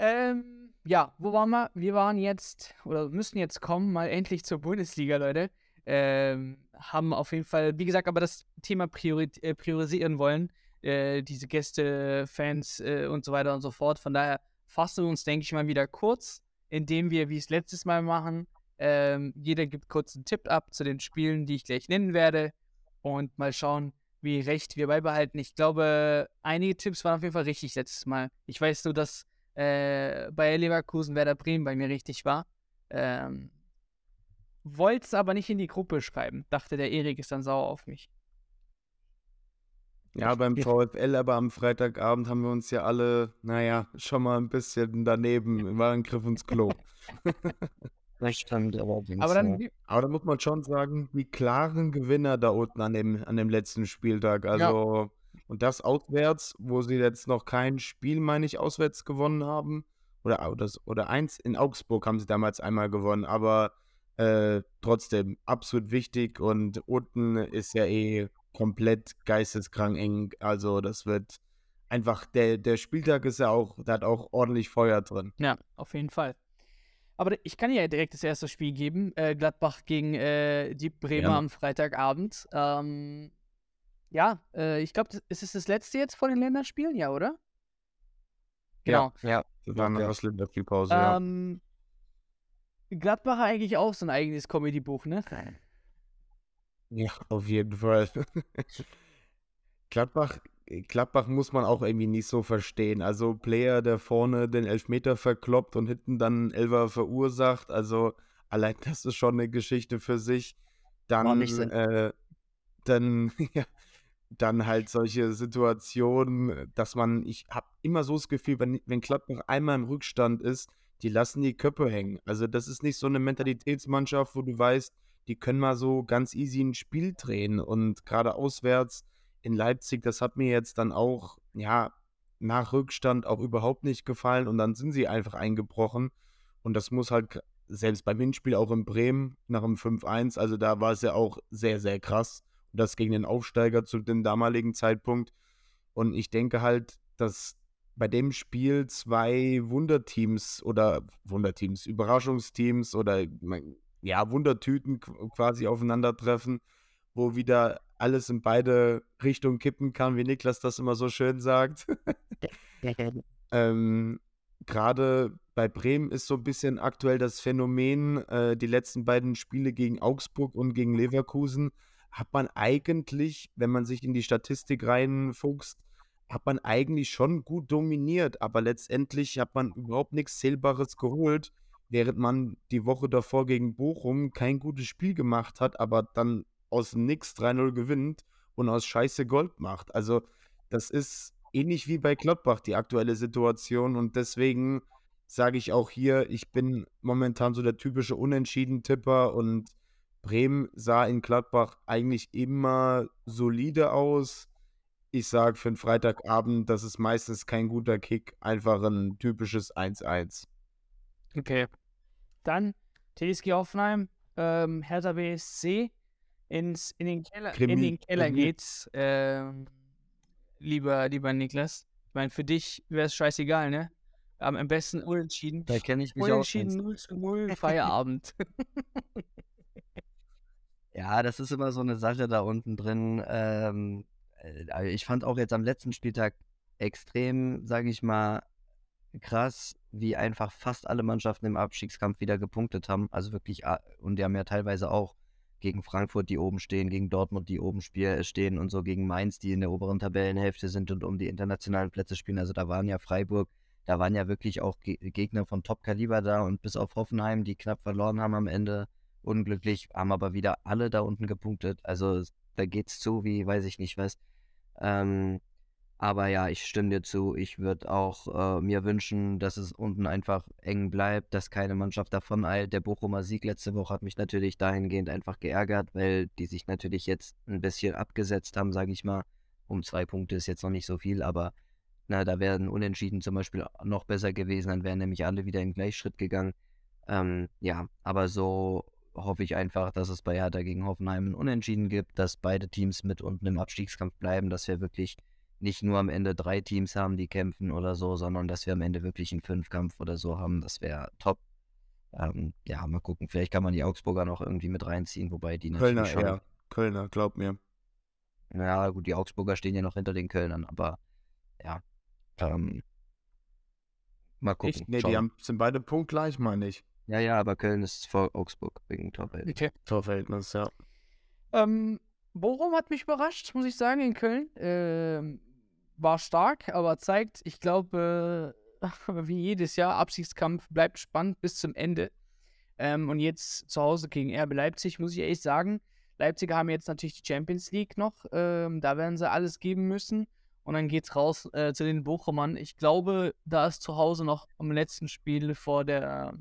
Speaker 2: Ähm, ja, wo waren wir? Wir waren jetzt, oder müssen jetzt kommen, mal endlich zur Bundesliga, Leute. Ähm, haben auf jeden Fall, wie gesagt, aber das Thema priori äh, priorisieren wollen. Äh, diese Gäste, Fans äh, und so weiter und so fort. Von daher fassen wir uns, denke ich mal, wieder kurz, indem wir, wie es letztes Mal machen, ähm, jeder gibt kurz einen Tipp ab zu den Spielen, die ich gleich nennen werde. Und mal schauen, wie recht wir beibehalten. Ich glaube, einige Tipps waren auf jeden Fall richtig letztes Mal. Ich weiß nur, dass äh, bei Leverkusen Werder Bremen bei mir richtig war. Ähm, Wollte es aber nicht in die Gruppe schreiben. Dachte, der Erik ist dann sauer auf mich.
Speaker 3: Ja, beim VfL, aber am Freitagabend haben wir uns ja alle, naja, schon mal ein bisschen daneben, war ein Griff ins Klo.
Speaker 4: Das stimmt allerdings.
Speaker 2: Aber dann,
Speaker 4: ja.
Speaker 3: Aber da muss man schon sagen, die klaren Gewinner da unten an dem, an dem letzten Spieltag. Also, und das auswärts, wo sie jetzt noch kein Spiel, meine ich, auswärts gewonnen haben. Oder, oder, oder eins in Augsburg haben sie damals einmal gewonnen, aber äh, trotzdem absolut wichtig und unten ist ja eh komplett geisteskrank eng. Also, das wird einfach, der, der Spieltag ist ja auch, da hat auch ordentlich Feuer drin.
Speaker 2: ja, auf jeden Fall. Aber ich kann ja direkt das erste Spiel geben. Äh, Gladbach gegen äh, die Bremer
Speaker 4: Ja.
Speaker 2: am Freitagabend. Ähm, ja, äh, ich glaube, ist es das letzte jetzt vor den Länderspielen? Ja, oder? Genau.
Speaker 4: ja,
Speaker 3: Das war
Speaker 4: Ja.
Speaker 3: eine Länderspielpause, ja.
Speaker 2: Ähm, Gladbach hat eigentlich auch so ein eigenes Comedy-Buch, ne?
Speaker 3: Ja, auf jeden Fall. Gladbach, Gladbach muss man auch irgendwie nicht so verstehen. Also Player, der vorne den Elfmeter verkloppt und hinten dann einen Elfer verursacht. Also allein das ist schon eine Geschichte für sich. Dann,
Speaker 4: nicht Sinn.
Speaker 3: äh, dann, ja, dann halt solche Situationen, dass man, ich habe immer so das Gefühl, wenn, wenn Gladbach einmal im Rückstand ist, die lassen die Köpfe hängen. Also das ist nicht so eine Mentalitätsmannschaft, wo du weißt, die können mal so ganz easy ein Spiel drehen. Und gerade auswärts in Leipzig, das hat mir jetzt dann auch, ja, nach Rückstand auch überhaupt nicht gefallen. Und dann sind sie einfach eingebrochen. Und das muss halt, selbst beim Hinspiel auch in Bremen, nach dem 5-1, also da war es ja auch sehr, sehr krass. Das gegen den Aufsteiger zu dem damaligen Zeitpunkt. Und ich denke halt, dass bei dem Spiel zwei Wunderteams oder Wunderteams, Überraschungsteams oder ja, Wundertüten qu- quasi aufeinandertreffen, wo wieder alles in beide Richtungen kippen kann, wie Niklas das immer so schön sagt. ähm, Gerade bei Bremen ist so ein bisschen aktuell das Phänomen, äh, die letzten beiden Spiele gegen Augsburg und gegen Leverkusen hat man eigentlich, wenn man sich in die Statistik reinfuchst, hat man eigentlich schon gut dominiert, aber letztendlich hat man überhaupt nichts Zählbares geholt, während man die Woche davor gegen Bochum kein gutes Spiel gemacht hat, aber dann aus dem Nix 3-0 gewinnt und aus Scheiße Gold macht. Also das ist ähnlich wie bei Gladbach die aktuelle Situation und deswegen sage ich auch hier, ich bin momentan so der typische Unentschieden-Tipper und Bremen sah in Gladbach eigentlich immer solide aus. Ich sage für einen Freitagabend, das ist meistens kein guter Kick, einfach ein typisches 1-1.
Speaker 2: Okay. Dann TSG Hoffenheim, ähm, Hertha BSC. Ins, in, den Keller, in
Speaker 3: Krimi.
Speaker 2: den Keller
Speaker 3: Mhm.
Speaker 2: geht's. Ähm, lieber, lieber Niklas. Ich meine, für dich wäre es scheißegal, ne? Am, am besten unentschieden.
Speaker 4: da kenne ich mich auch.
Speaker 2: Unentschieden 0 zu 0, Feierabend.
Speaker 4: Ja, das ist immer so eine Sache da unten drin. Ähm, äh, ich fand auch jetzt am letzten Spieltag extrem, sage ich mal, krass, wie einfach fast alle Mannschaften im Abstiegskampf wieder gepunktet haben. Also wirklich, a- und die haben ja teilweise auch gegen Frankfurt, die oben stehen, gegen Dortmund, die oben stehen und so, gegen Mainz, die in der oberen Tabellenhälfte sind und um die internationalen Plätze spielen. Also da waren ja Freiburg, da waren ja wirklich auch Ge Gegner von Top-Kaliber da und bis auf Hoffenheim, die knapp verloren haben am Ende, unglücklich, haben aber wieder alle da unten gepunktet. Also da geht's zu, wie weiß ich nicht was. Ähm, Aber ja, ich stimme dir zu. Ich würde auch äh, mir wünschen, dass es unten einfach eng bleibt, dass keine Mannschaft davon eilt. Der Bochumer Sieg letzte Woche hat mich natürlich dahingehend einfach geärgert, weil die sich natürlich jetzt ein bisschen abgesetzt haben, sage ich mal. Um zwei Punkte ist jetzt noch nicht so viel, aber na, da wären Unentschieden zum Beispiel noch besser gewesen. Dann wären nämlich alle wieder im Gleichschritt gegangen. Ähm, ja, aber so hoffe ich einfach, dass es bei Hertha gegen Hoffenheim ein Unentschieden gibt, dass beide Teams mit unten im Abstiegskampf bleiben, dass wir wirklich nicht nur am Ende drei Teams haben, die kämpfen oder so, sondern dass wir am Ende wirklich einen Fünfkampf oder so haben. Das wäre top. Ähm, ja, mal gucken. Vielleicht kann man die Augsburger noch irgendwie mit reinziehen, wobei die
Speaker 3: Kölner
Speaker 4: natürlich schon.
Speaker 3: eher. Kölner, glaub mir.
Speaker 4: Ja, gut, die Augsburger stehen ja noch hinter den Kölnern, aber ja. Ähm, mal gucken.
Speaker 3: Echt? Nee,
Speaker 4: schauen.
Speaker 3: die haben, sind beide punktgleich, meine ich.
Speaker 4: Ja, ja, aber Köln ist vor Augsburg wegen Torwelt.
Speaker 2: Okay.
Speaker 3: Torverhältnis, ja.
Speaker 2: Ähm, Bochum hat mich überrascht, muss ich sagen, in Köln. Ähm, war stark, aber zeigt, ich glaube, äh, wie jedes Jahr, Abstiegskampf bleibt spannend bis zum Ende. Ähm, und jetzt zu Hause gegen RB Leipzig, muss ich ehrlich sagen, Leipziger haben jetzt natürlich die Champions League noch. Ähm, da werden sie alles geben müssen. Und dann geht's raus äh, zu den Bochumern. Ich glaube, da ist zu Hause noch am letzten Spiel vor der,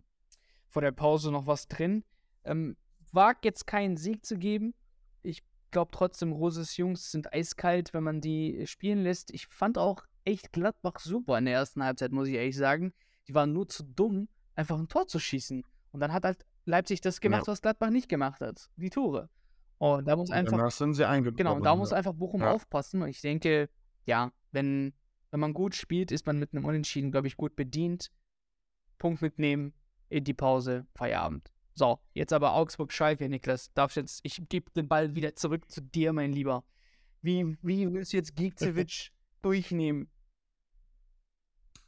Speaker 2: vor der Pause noch was drin. Ähm, wagt jetzt keinen Sieg zu geben. Ich glaube trotzdem, Roses Jungs sind eiskalt, wenn man die spielen lässt. Ich fand auch echt Gladbach super in der ersten Halbzeit, muss ich ehrlich sagen. Die waren nur zu dumm, einfach ein Tor zu schießen. Und dann hat halt Leipzig das gemacht,
Speaker 3: Ja.
Speaker 2: was Gladbach nicht gemacht hat. Die Tore. Und da muss einfach
Speaker 3: Danach sind sie.
Speaker 2: Genau, und da muss einfach Bochum
Speaker 3: Ja.
Speaker 2: aufpassen. Und ich denke, ja, wenn, wenn man gut spielt, ist man mit einem Unentschieden, glaube ich, gut bedient. Punkt mitnehmen, in die Pause, Feierabend. So, jetzt aber Augsburg-Schalke, Niklas. Darfst jetzt, ich gebe den Ball wieder zurück zu dir, mein Lieber. Wie, wie willst du jetzt Giekzewitsch durchnehmen?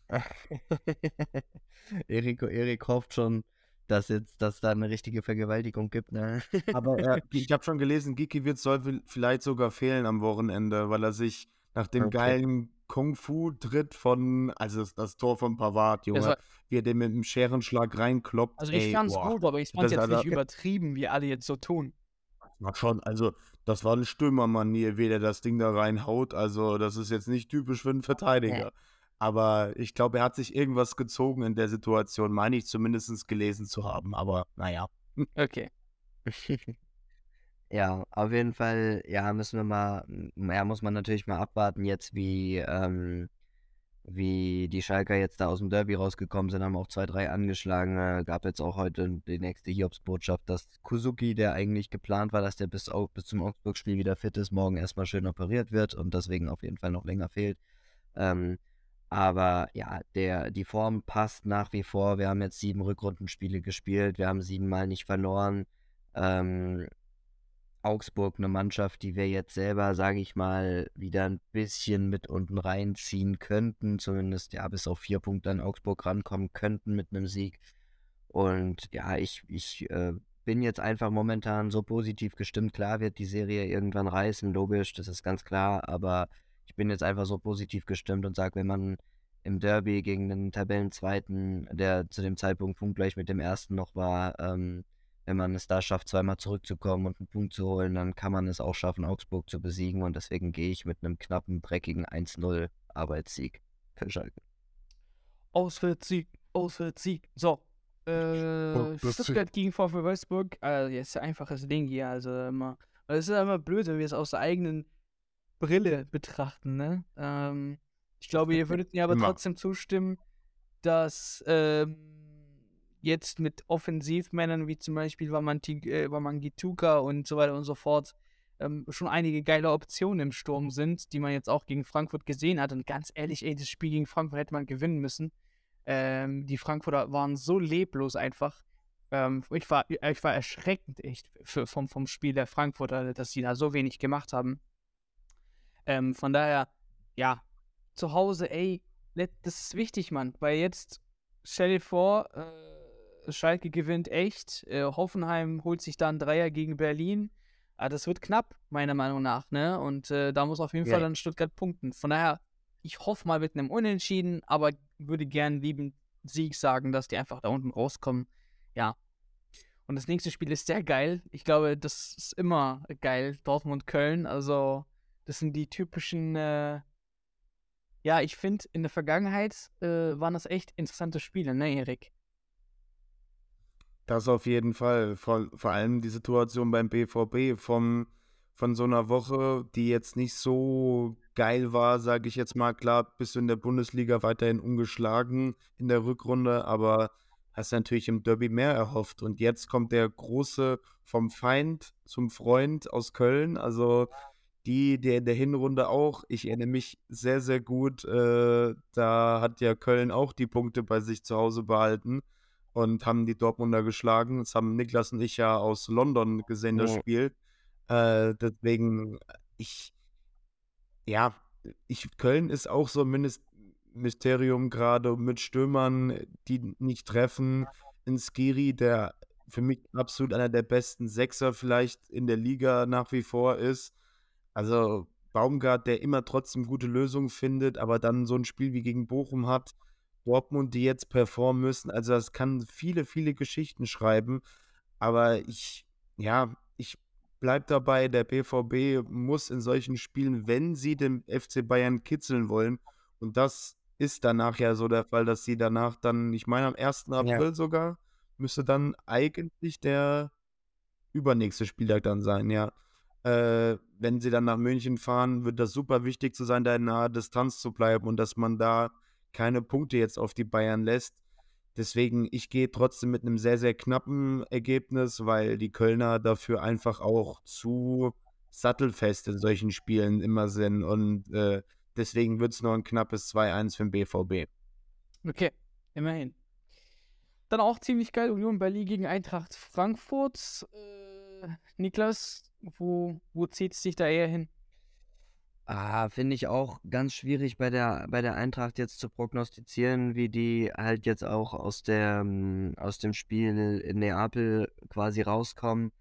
Speaker 4: Erik, Erik hofft schon, dass jetzt, dass da eine richtige Vergewaltigung gibt, ne?
Speaker 3: Aber äh, ich habe schon gelesen, Gikiewicz soll vi- vielleicht sogar fehlen am Wochenende, weil er sich nach dem
Speaker 4: Okay.
Speaker 3: geilen Kung-Fu-Tritt von, also das, das Tor von Pavard, Junge,
Speaker 2: war-
Speaker 3: wie er den mit dem Scherenschlag reinkloppt.
Speaker 2: Also ich
Speaker 3: ey,
Speaker 2: fand's
Speaker 3: boah.
Speaker 2: gut, aber ich fand's jetzt nicht übertrieben, wie alle jetzt so tun.
Speaker 3: War schon, also das war eine Stürmermanier, wie der das Ding da reinhaut. Also das ist jetzt nicht typisch für einen Verteidiger. Aber ich glaube, er hat sich irgendwas gezogen in der Situation, meine ich zumindest gelesen zu haben. Aber naja.
Speaker 2: Okay.
Speaker 4: Ja, auf jeden Fall, ja, müssen wir mal, ja, muss man natürlich mal abwarten jetzt, wie, ähm, wie die Schalker jetzt da aus dem Derby rausgekommen sind, haben auch zwei, drei angeschlagen. Äh, gab jetzt auch heute die nächste Hiobsbotschaft, dass Kuzuki, der eigentlich geplant war, dass der bis, au- bis zum Augsburg-Spiel wieder fit ist, morgen erstmal schön operiert wird und deswegen auf jeden Fall noch länger fehlt. Ähm, aber ja, der, die Form passt nach wie vor. Wir haben jetzt sieben Rückrundenspiele gespielt, wir haben siebenmal nicht verloren. Ähm, Augsburg eine Mannschaft, die wir jetzt selber, sage ich mal, wieder ein bisschen mit unten reinziehen könnten, zumindest ja bis auf vier Punkte an Augsburg rankommen könnten mit einem Sieg. Und ja, ich, ich äh, bin jetzt einfach momentan so positiv gestimmt. Klar wird die Serie irgendwann reißen, logisch, das ist ganz klar, aber ich bin jetzt einfach so positiv gestimmt und sage, wenn man im Derby gegen den Tabellenzweiten, der zu dem Zeitpunkt punktgleich mit dem ersten noch war, ähm, wenn man es da schafft, zweimal zurückzukommen und einen Punkt zu holen, dann kann man es auch schaffen, Augsburg zu besiegen. Und deswegen gehe ich mit einem knappen, dreckigen 1-0 Arbeitssieg für Schalke.
Speaker 2: Auswärtssieg, Auswärtssieg. So. Äh,
Speaker 3: das-
Speaker 2: Stuttgart gegen VfL Wolfsburg. Äh, jetzt ein einfaches Ding hier. Also immer. Es ist immer blöd, wenn wir es aus der eigenen Brille betrachten, ne? Ähm, ich glaube, ihr würdet mir aber
Speaker 3: Immer.
Speaker 2: trotzdem zustimmen, dass ähm, jetzt mit Offensivmännern wie zum Beispiel äh, Wamangituka und so weiter und so fort ähm, schon einige geile Optionen im Sturm sind, die man jetzt auch gegen Frankfurt gesehen hat. Und ganz ehrlich, ey, das Spiel gegen Frankfurt hätte man gewinnen müssen. Ähm, die Frankfurter waren so leblos einfach. Ähm, ich, war, ich war erschreckend echt für, vom, vom Spiel der Frankfurter, dass sie da so wenig gemacht haben. Ähm, von daher, ja, zu Hause, ey, das ist wichtig, Mann. Weil jetzt, stell dir vor, äh, Schalke gewinnt echt, äh, Hoffenheim holt sich dann Dreier gegen Berlin. Ah, das wird knapp, meiner Meinung nach, ne? Und äh, da muss auf jeden
Speaker 4: Ja.
Speaker 2: Fall dann Stuttgart punkten. Von daher, ich hoffe mal mit einem Unentschieden, aber würde gern lieben Sieg sagen, dass die einfach da unten rauskommen. Ja. Und das nächste Spiel ist sehr geil. Ich glaube, das ist immer geil. Dortmund-Köln. Also, das sind die typischen, äh, ja, ich finde, in der Vergangenheit äh, waren das echt interessante Spiele, ne, Erik?
Speaker 3: Das auf jeden Fall. Vor, vor allem die Situation beim BVB vom, von so einer Woche, die jetzt nicht so geil war, sage ich jetzt mal. Klar, bist du in der Bundesliga weiterhin ungeschlagen in der Rückrunde, aber hast natürlich im Derby mehr erhofft. Und jetzt kommt der große vom Feind zum Freund aus Köln. Also die, der in der Hinrunde auch, ich erinnere mich sehr, sehr gut, äh, da hat ja Köln auch die Punkte bei sich zu Hause behalten und haben die Dortmunder geschlagen. Das haben Niklas und ich ja aus London gesehen, das
Speaker 4: Ja.
Speaker 3: Spiel. Äh, deswegen, ich, ja, ich, Köln ist auch so ein Mysterium gerade mit Stürmern, die nicht treffen. In Skiri, der für mich absolut einer der besten Sechser vielleicht in der Liga nach wie vor ist. Also Baumgart, der immer trotzdem gute Lösungen findet, aber dann so ein Spiel wie gegen Bochum hat, Dortmund, die jetzt performen müssen. Also das kann viele, viele Geschichten schreiben. Aber ich, ja, ich bleibe dabei, der BVB muss in solchen Spielen, wenn sie den FC Bayern kitzeln wollen, und das ist danach ja so der Fall, dass sie danach dann, ich meine am 1. April sogar, müsste dann eigentlich der übernächste Spieltag dann sein, ja. Äh, wenn sie dann nach München fahren, wird das super wichtig zu sein, da in naher Distanz zu bleiben und dass man da keine Punkte jetzt auf die Bayern lässt. Deswegen, ich gehe trotzdem mit einem sehr, sehr knappen Ergebnis, weil die Kölner dafür einfach auch zu sattelfest in solchen Spielen immer sind. Und äh, deswegen wird es nur ein knappes 2-1 für den BVB.
Speaker 2: Okay, immerhin. Dann auch ziemlich geil, Union Berlin gegen Eintracht Frankfurt. Äh, Niklas, wo, wo zieht es sich da eher hin?
Speaker 4: Ah, finde ich auch ganz schwierig bei der, bei der Eintracht jetzt zu prognostizieren, wie die halt jetzt auch aus der, ähm, aus dem Spiel in Neapel quasi rauskommen.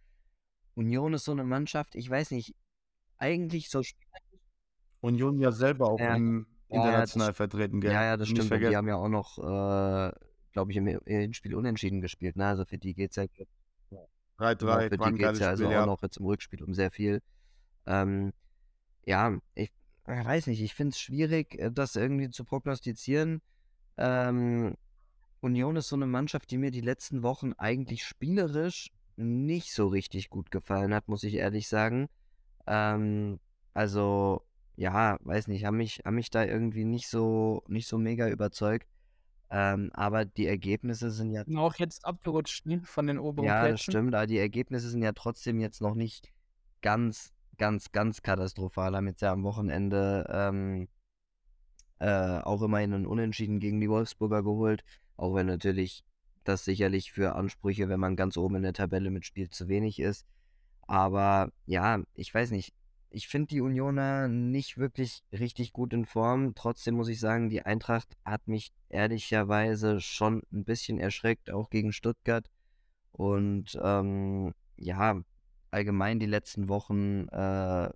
Speaker 4: Union ist so eine Mannschaft, ich weiß nicht, eigentlich so,
Speaker 3: Union ja selber auch
Speaker 4: Ja.
Speaker 3: im
Speaker 4: Ja, ja,
Speaker 3: international
Speaker 4: das-
Speaker 3: vertreten, gell?
Speaker 4: ja, ja, das stimmt. Die haben ja auch noch, äh, glaube ich, im Hinspiel unentschieden gespielt. Ne? Also für die geht es ja, genau,
Speaker 3: 3-3,
Speaker 4: für
Speaker 3: war
Speaker 4: die
Speaker 3: ein
Speaker 4: geht es ja also
Speaker 3: Spiel,
Speaker 4: auch
Speaker 3: ja.
Speaker 4: noch jetzt im Rückspiel um sehr viel. Ähm, ja, ich, ich weiß nicht, ich finde es schwierig, äh, das irgendwie zu prognostizieren. Ähm, Union ist so eine Mannschaft, die mir die letzten Wochen eigentlich spielerisch nicht so richtig gut gefallen hat, muss ich ehrlich sagen. Ähm, also, ja, weiß nicht, haben mich, haben mich da irgendwie nicht so, nicht so mega überzeugt. Ähm, aber die Ergebnisse sind ja
Speaker 2: auch jetzt abgerutscht ne? von den oberen
Speaker 4: ja, das stimmt, aber die Ergebnisse sind ja trotzdem jetzt noch nicht ganz, ganz, ganz katastrophal. Haben jetzt ja am Wochenende ähm, äh, auch immerhin einen Unentschieden gegen die Wolfsburger geholt. Auch wenn natürlich das sicherlich für Ansprüche, wenn man ganz oben in der Tabelle mitspielt, zu wenig ist. Aber ja, ich weiß nicht. Ich finde die Unioner nicht wirklich richtig gut in Form. Trotzdem muss ich sagen, die Eintracht hat mich ehrlicherweise schon ein bisschen erschreckt, auch gegen Stuttgart. Und ähm, ja, allgemein die letzten Wochen, äh,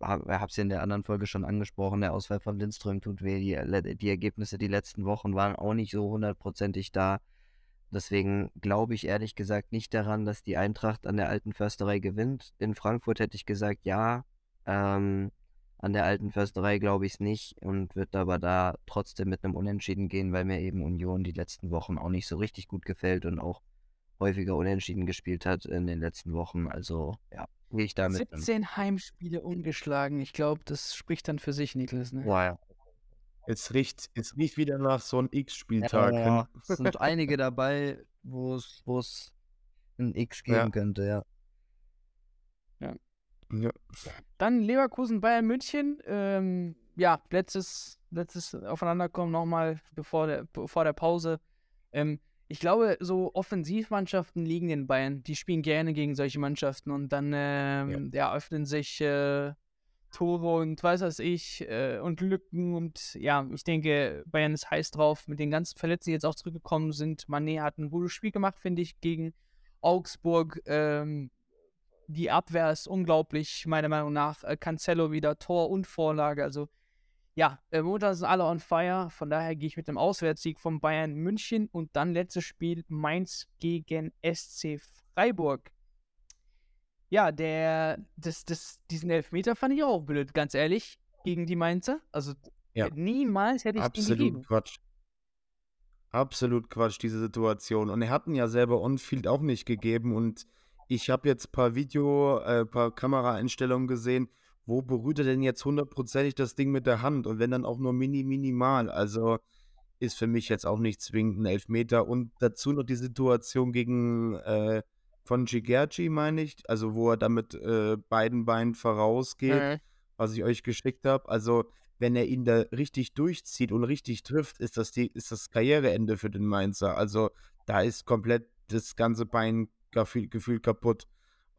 Speaker 4: habe es ja in der anderen Folge schon angesprochen, der Ausfall von Lindström tut weh. Die, le- die Ergebnisse die letzten Wochen waren auch nicht so hundertprozentig da. Deswegen glaube ich ehrlich gesagt nicht daran, dass die Eintracht an der alten Försterei gewinnt. In Frankfurt hätte ich gesagt, ja. Ähm, an der alten Försterei glaube ich es nicht und wird aber da trotzdem mit einem Unentschieden gehen, weil mir eben Union die letzten Wochen auch nicht so richtig gut gefällt und auch häufiger Unentschieden gespielt hat in den letzten Wochen. Also ja, gehe ich damit.
Speaker 2: 17 Heimspiele ungeschlagen. Ich glaube, das spricht dann für sich, Niklas. Ne?
Speaker 4: Ja.
Speaker 3: Es riecht, es riecht wieder nach so einem X-Spieltag.
Speaker 4: Ja, es sind einige dabei, wo es wo es ein X geben
Speaker 3: Ja.
Speaker 4: könnte, ja.
Speaker 3: Ja.
Speaker 2: Dann Leverkusen, Bayern München. Ähm, ja, letztes, letztes Aufeinanderkommen nochmal bevor der, bevor der Pause. Ähm, ich glaube, so Offensivmannschaften liegen den Bayern. Die spielen gerne gegen solche Mannschaften und dann ähm, ja. öffnen sich äh, Tore und weiß was ich äh, und Lücken und ja, ich denke, Bayern ist heiß drauf. Mit den ganzen Verletzten, die jetzt auch zurückgekommen sind. Mané hat ein gutes Spiel gemacht, finde ich, gegen Augsburg. Ähm, die Abwehr ist unglaublich, meiner Meinung nach. Äh, Cancelo wieder Tor und Vorlage. Also, ja, äh, momentan sind alle on fire. Von daher gehe ich mit dem Auswärtssieg von Bayern München und dann letztes Spiel Mainz gegen SC Freiburg. Ja, der, das, das, diesen Elfmeter fand ich auch blöd, ganz ehrlich, gegen die Mainzer. Also,
Speaker 3: Ja.
Speaker 2: Niemals hätte ich ihn
Speaker 3: Absolut
Speaker 2: gegeben.
Speaker 3: Quatsch. Absolut Quatsch, diese Situation. Und er hat ihn ja selber on-field auch nicht gegeben. Und ich habe jetzt ein paar Video, äh, paar Kameraeinstellungen gesehen. Wo berührt er denn jetzt hundertprozentig das Ding mit der Hand? Und wenn dann auch nur mini, minimal. Also ist für mich jetzt auch nicht zwingend ein Elfmeter. Und dazu noch die Situation gegen äh, von Gigerci, meine ich. Also wo er da mit äh, beiden Beinen vorausgeht,
Speaker 2: Mhm.
Speaker 3: was ich euch geschickt habe. Also wenn er ihn da richtig durchzieht und richtig trifft, ist das, die, ist das Karriereende für den Mainzer. Also da ist komplett das ganze Bein gefühl- gefühlt kaputt.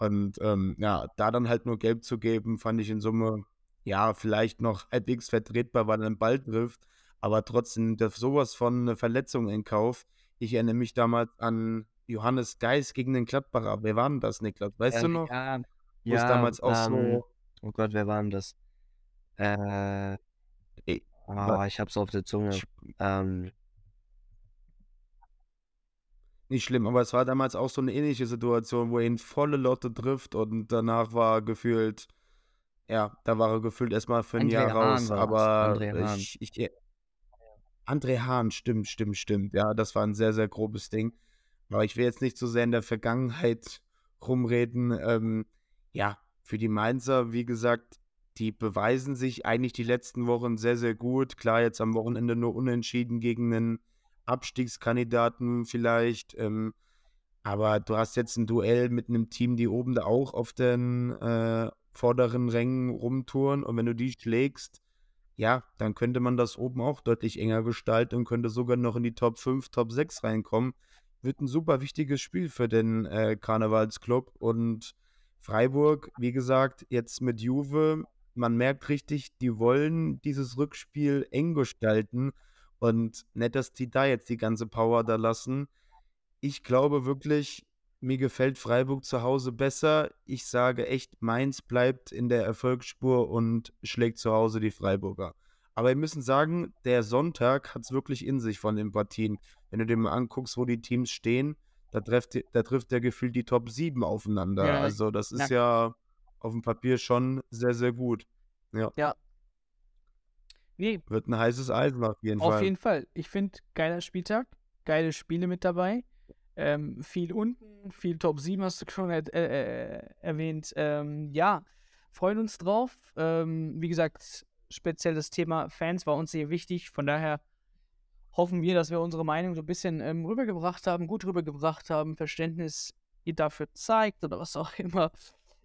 Speaker 3: Und ähm, ja, da dann halt nur gelb zu geben, fand ich in Summe, ja, vielleicht noch halbwegs vertretbar, weil er den Ball trifft. Aber trotzdem, das sowas von eine Verletzung in Kauf. Ich erinnere mich damals an Johannes Geis gegen den Gladbacher. Wer war denn das, Niklas? Weißt du
Speaker 4: Ähm,
Speaker 3: noch?
Speaker 4: Ja,
Speaker 3: Wo
Speaker 4: ja,
Speaker 3: damals auch
Speaker 4: ähm,
Speaker 3: so.
Speaker 4: oh Gott, wer war denn das? Äh,
Speaker 3: Ey,
Speaker 4: oh, ich hab's auf der Zunge.
Speaker 3: sch-
Speaker 4: Ähm,
Speaker 3: Nicht schlimm, aber es war damals auch so eine ähnliche Situation, wo er ihn volle Lotte trifft und danach war gefühlt, ja, da war er gefühlt erstmal für ein
Speaker 4: André
Speaker 3: Jahr
Speaker 4: Hahn
Speaker 3: raus. Aber
Speaker 4: André Hahn.
Speaker 3: ich, ich, André Hahn, stimmt, stimmt, stimmt. Ja, das war ein sehr, sehr grobes Ding. Aber ich will jetzt nicht so sehr in der Vergangenheit rumreden. Ähm, ja, für die Mainzer, wie gesagt, die beweisen sich eigentlich die letzten Wochen sehr, sehr gut. Klar, jetzt am Wochenende nur unentschieden gegen einen Abstiegskandidaten vielleicht. Ähm, aber du hast jetzt ein Duell mit einem Team, die oben da auch auf den äh, vorderen Rängen rumtouren. Und wenn du die schlägst, ja, dann könnte man das oben auch deutlich enger gestalten und könnte sogar noch in die Top 5, Top 6 reinkommen. Wird ein super wichtiges Spiel für den äh, Karnevalsclub. Und Freiburg, wie gesagt, jetzt mit Juve, man merkt richtig, die wollen dieses Rückspiel eng gestalten. Und nicht, dass die da jetzt die ganze Power da lassen. Ich glaube wirklich, mir gefällt Freiburg zu Hause besser. Ich sage echt, Mainz bleibt in der Erfolgsspur und schlägt zu Hause die Freiburger. Aber wir müssen sagen, der Sonntag hat es wirklich in sich von den Partien. Wenn du dir mal anguckst, wo die Teams stehen, da trifft, da trifft der gefühlt die Top 7 aufeinander.
Speaker 2: Ja,
Speaker 3: also das ist
Speaker 2: na-
Speaker 3: ja auf dem Papier schon sehr, sehr gut. Ja,
Speaker 2: Nee,
Speaker 3: wird ein heißes Eisen auf jeden
Speaker 2: Auf
Speaker 3: Fall.
Speaker 2: jeden Fall. Ich finde, geiler Spieltag, geile Spiele mit dabei. Ähm, viel unten, viel Top 7 hast du schon äh, äh, erwähnt. Ähm, ja, freuen uns drauf. Ähm, wie gesagt, speziell das Thema Fans war uns sehr wichtig. Von daher hoffen wir, dass wir unsere Meinung so ein bisschen ähm, rübergebracht haben, gut rübergebracht haben, Verständnis ihr dafür zeigt oder was auch immer.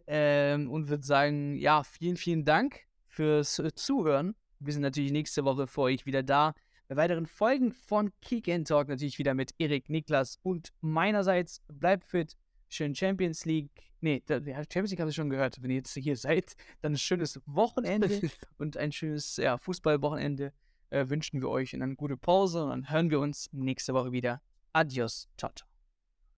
Speaker 2: Ähm, und würde sagen, ja, vielen, vielen Dank fürs äh, Zuhören. Wir sind natürlich nächste Woche für euch wieder da. Bei weiteren Folgen von Kick and Talk natürlich wieder mit Erik, Niklas und meinerseits. Bleibt fit, schön Champions League. Nee, Champions League habt ihr schon gehört. Wenn ihr jetzt hier seid, dann ein schönes Wochenende und ein schönes ja, Fußballwochenende äh, wünschen wir euch und eine gute Pause und dann hören wir uns nächste Woche wieder. Adios, ciao, ciao.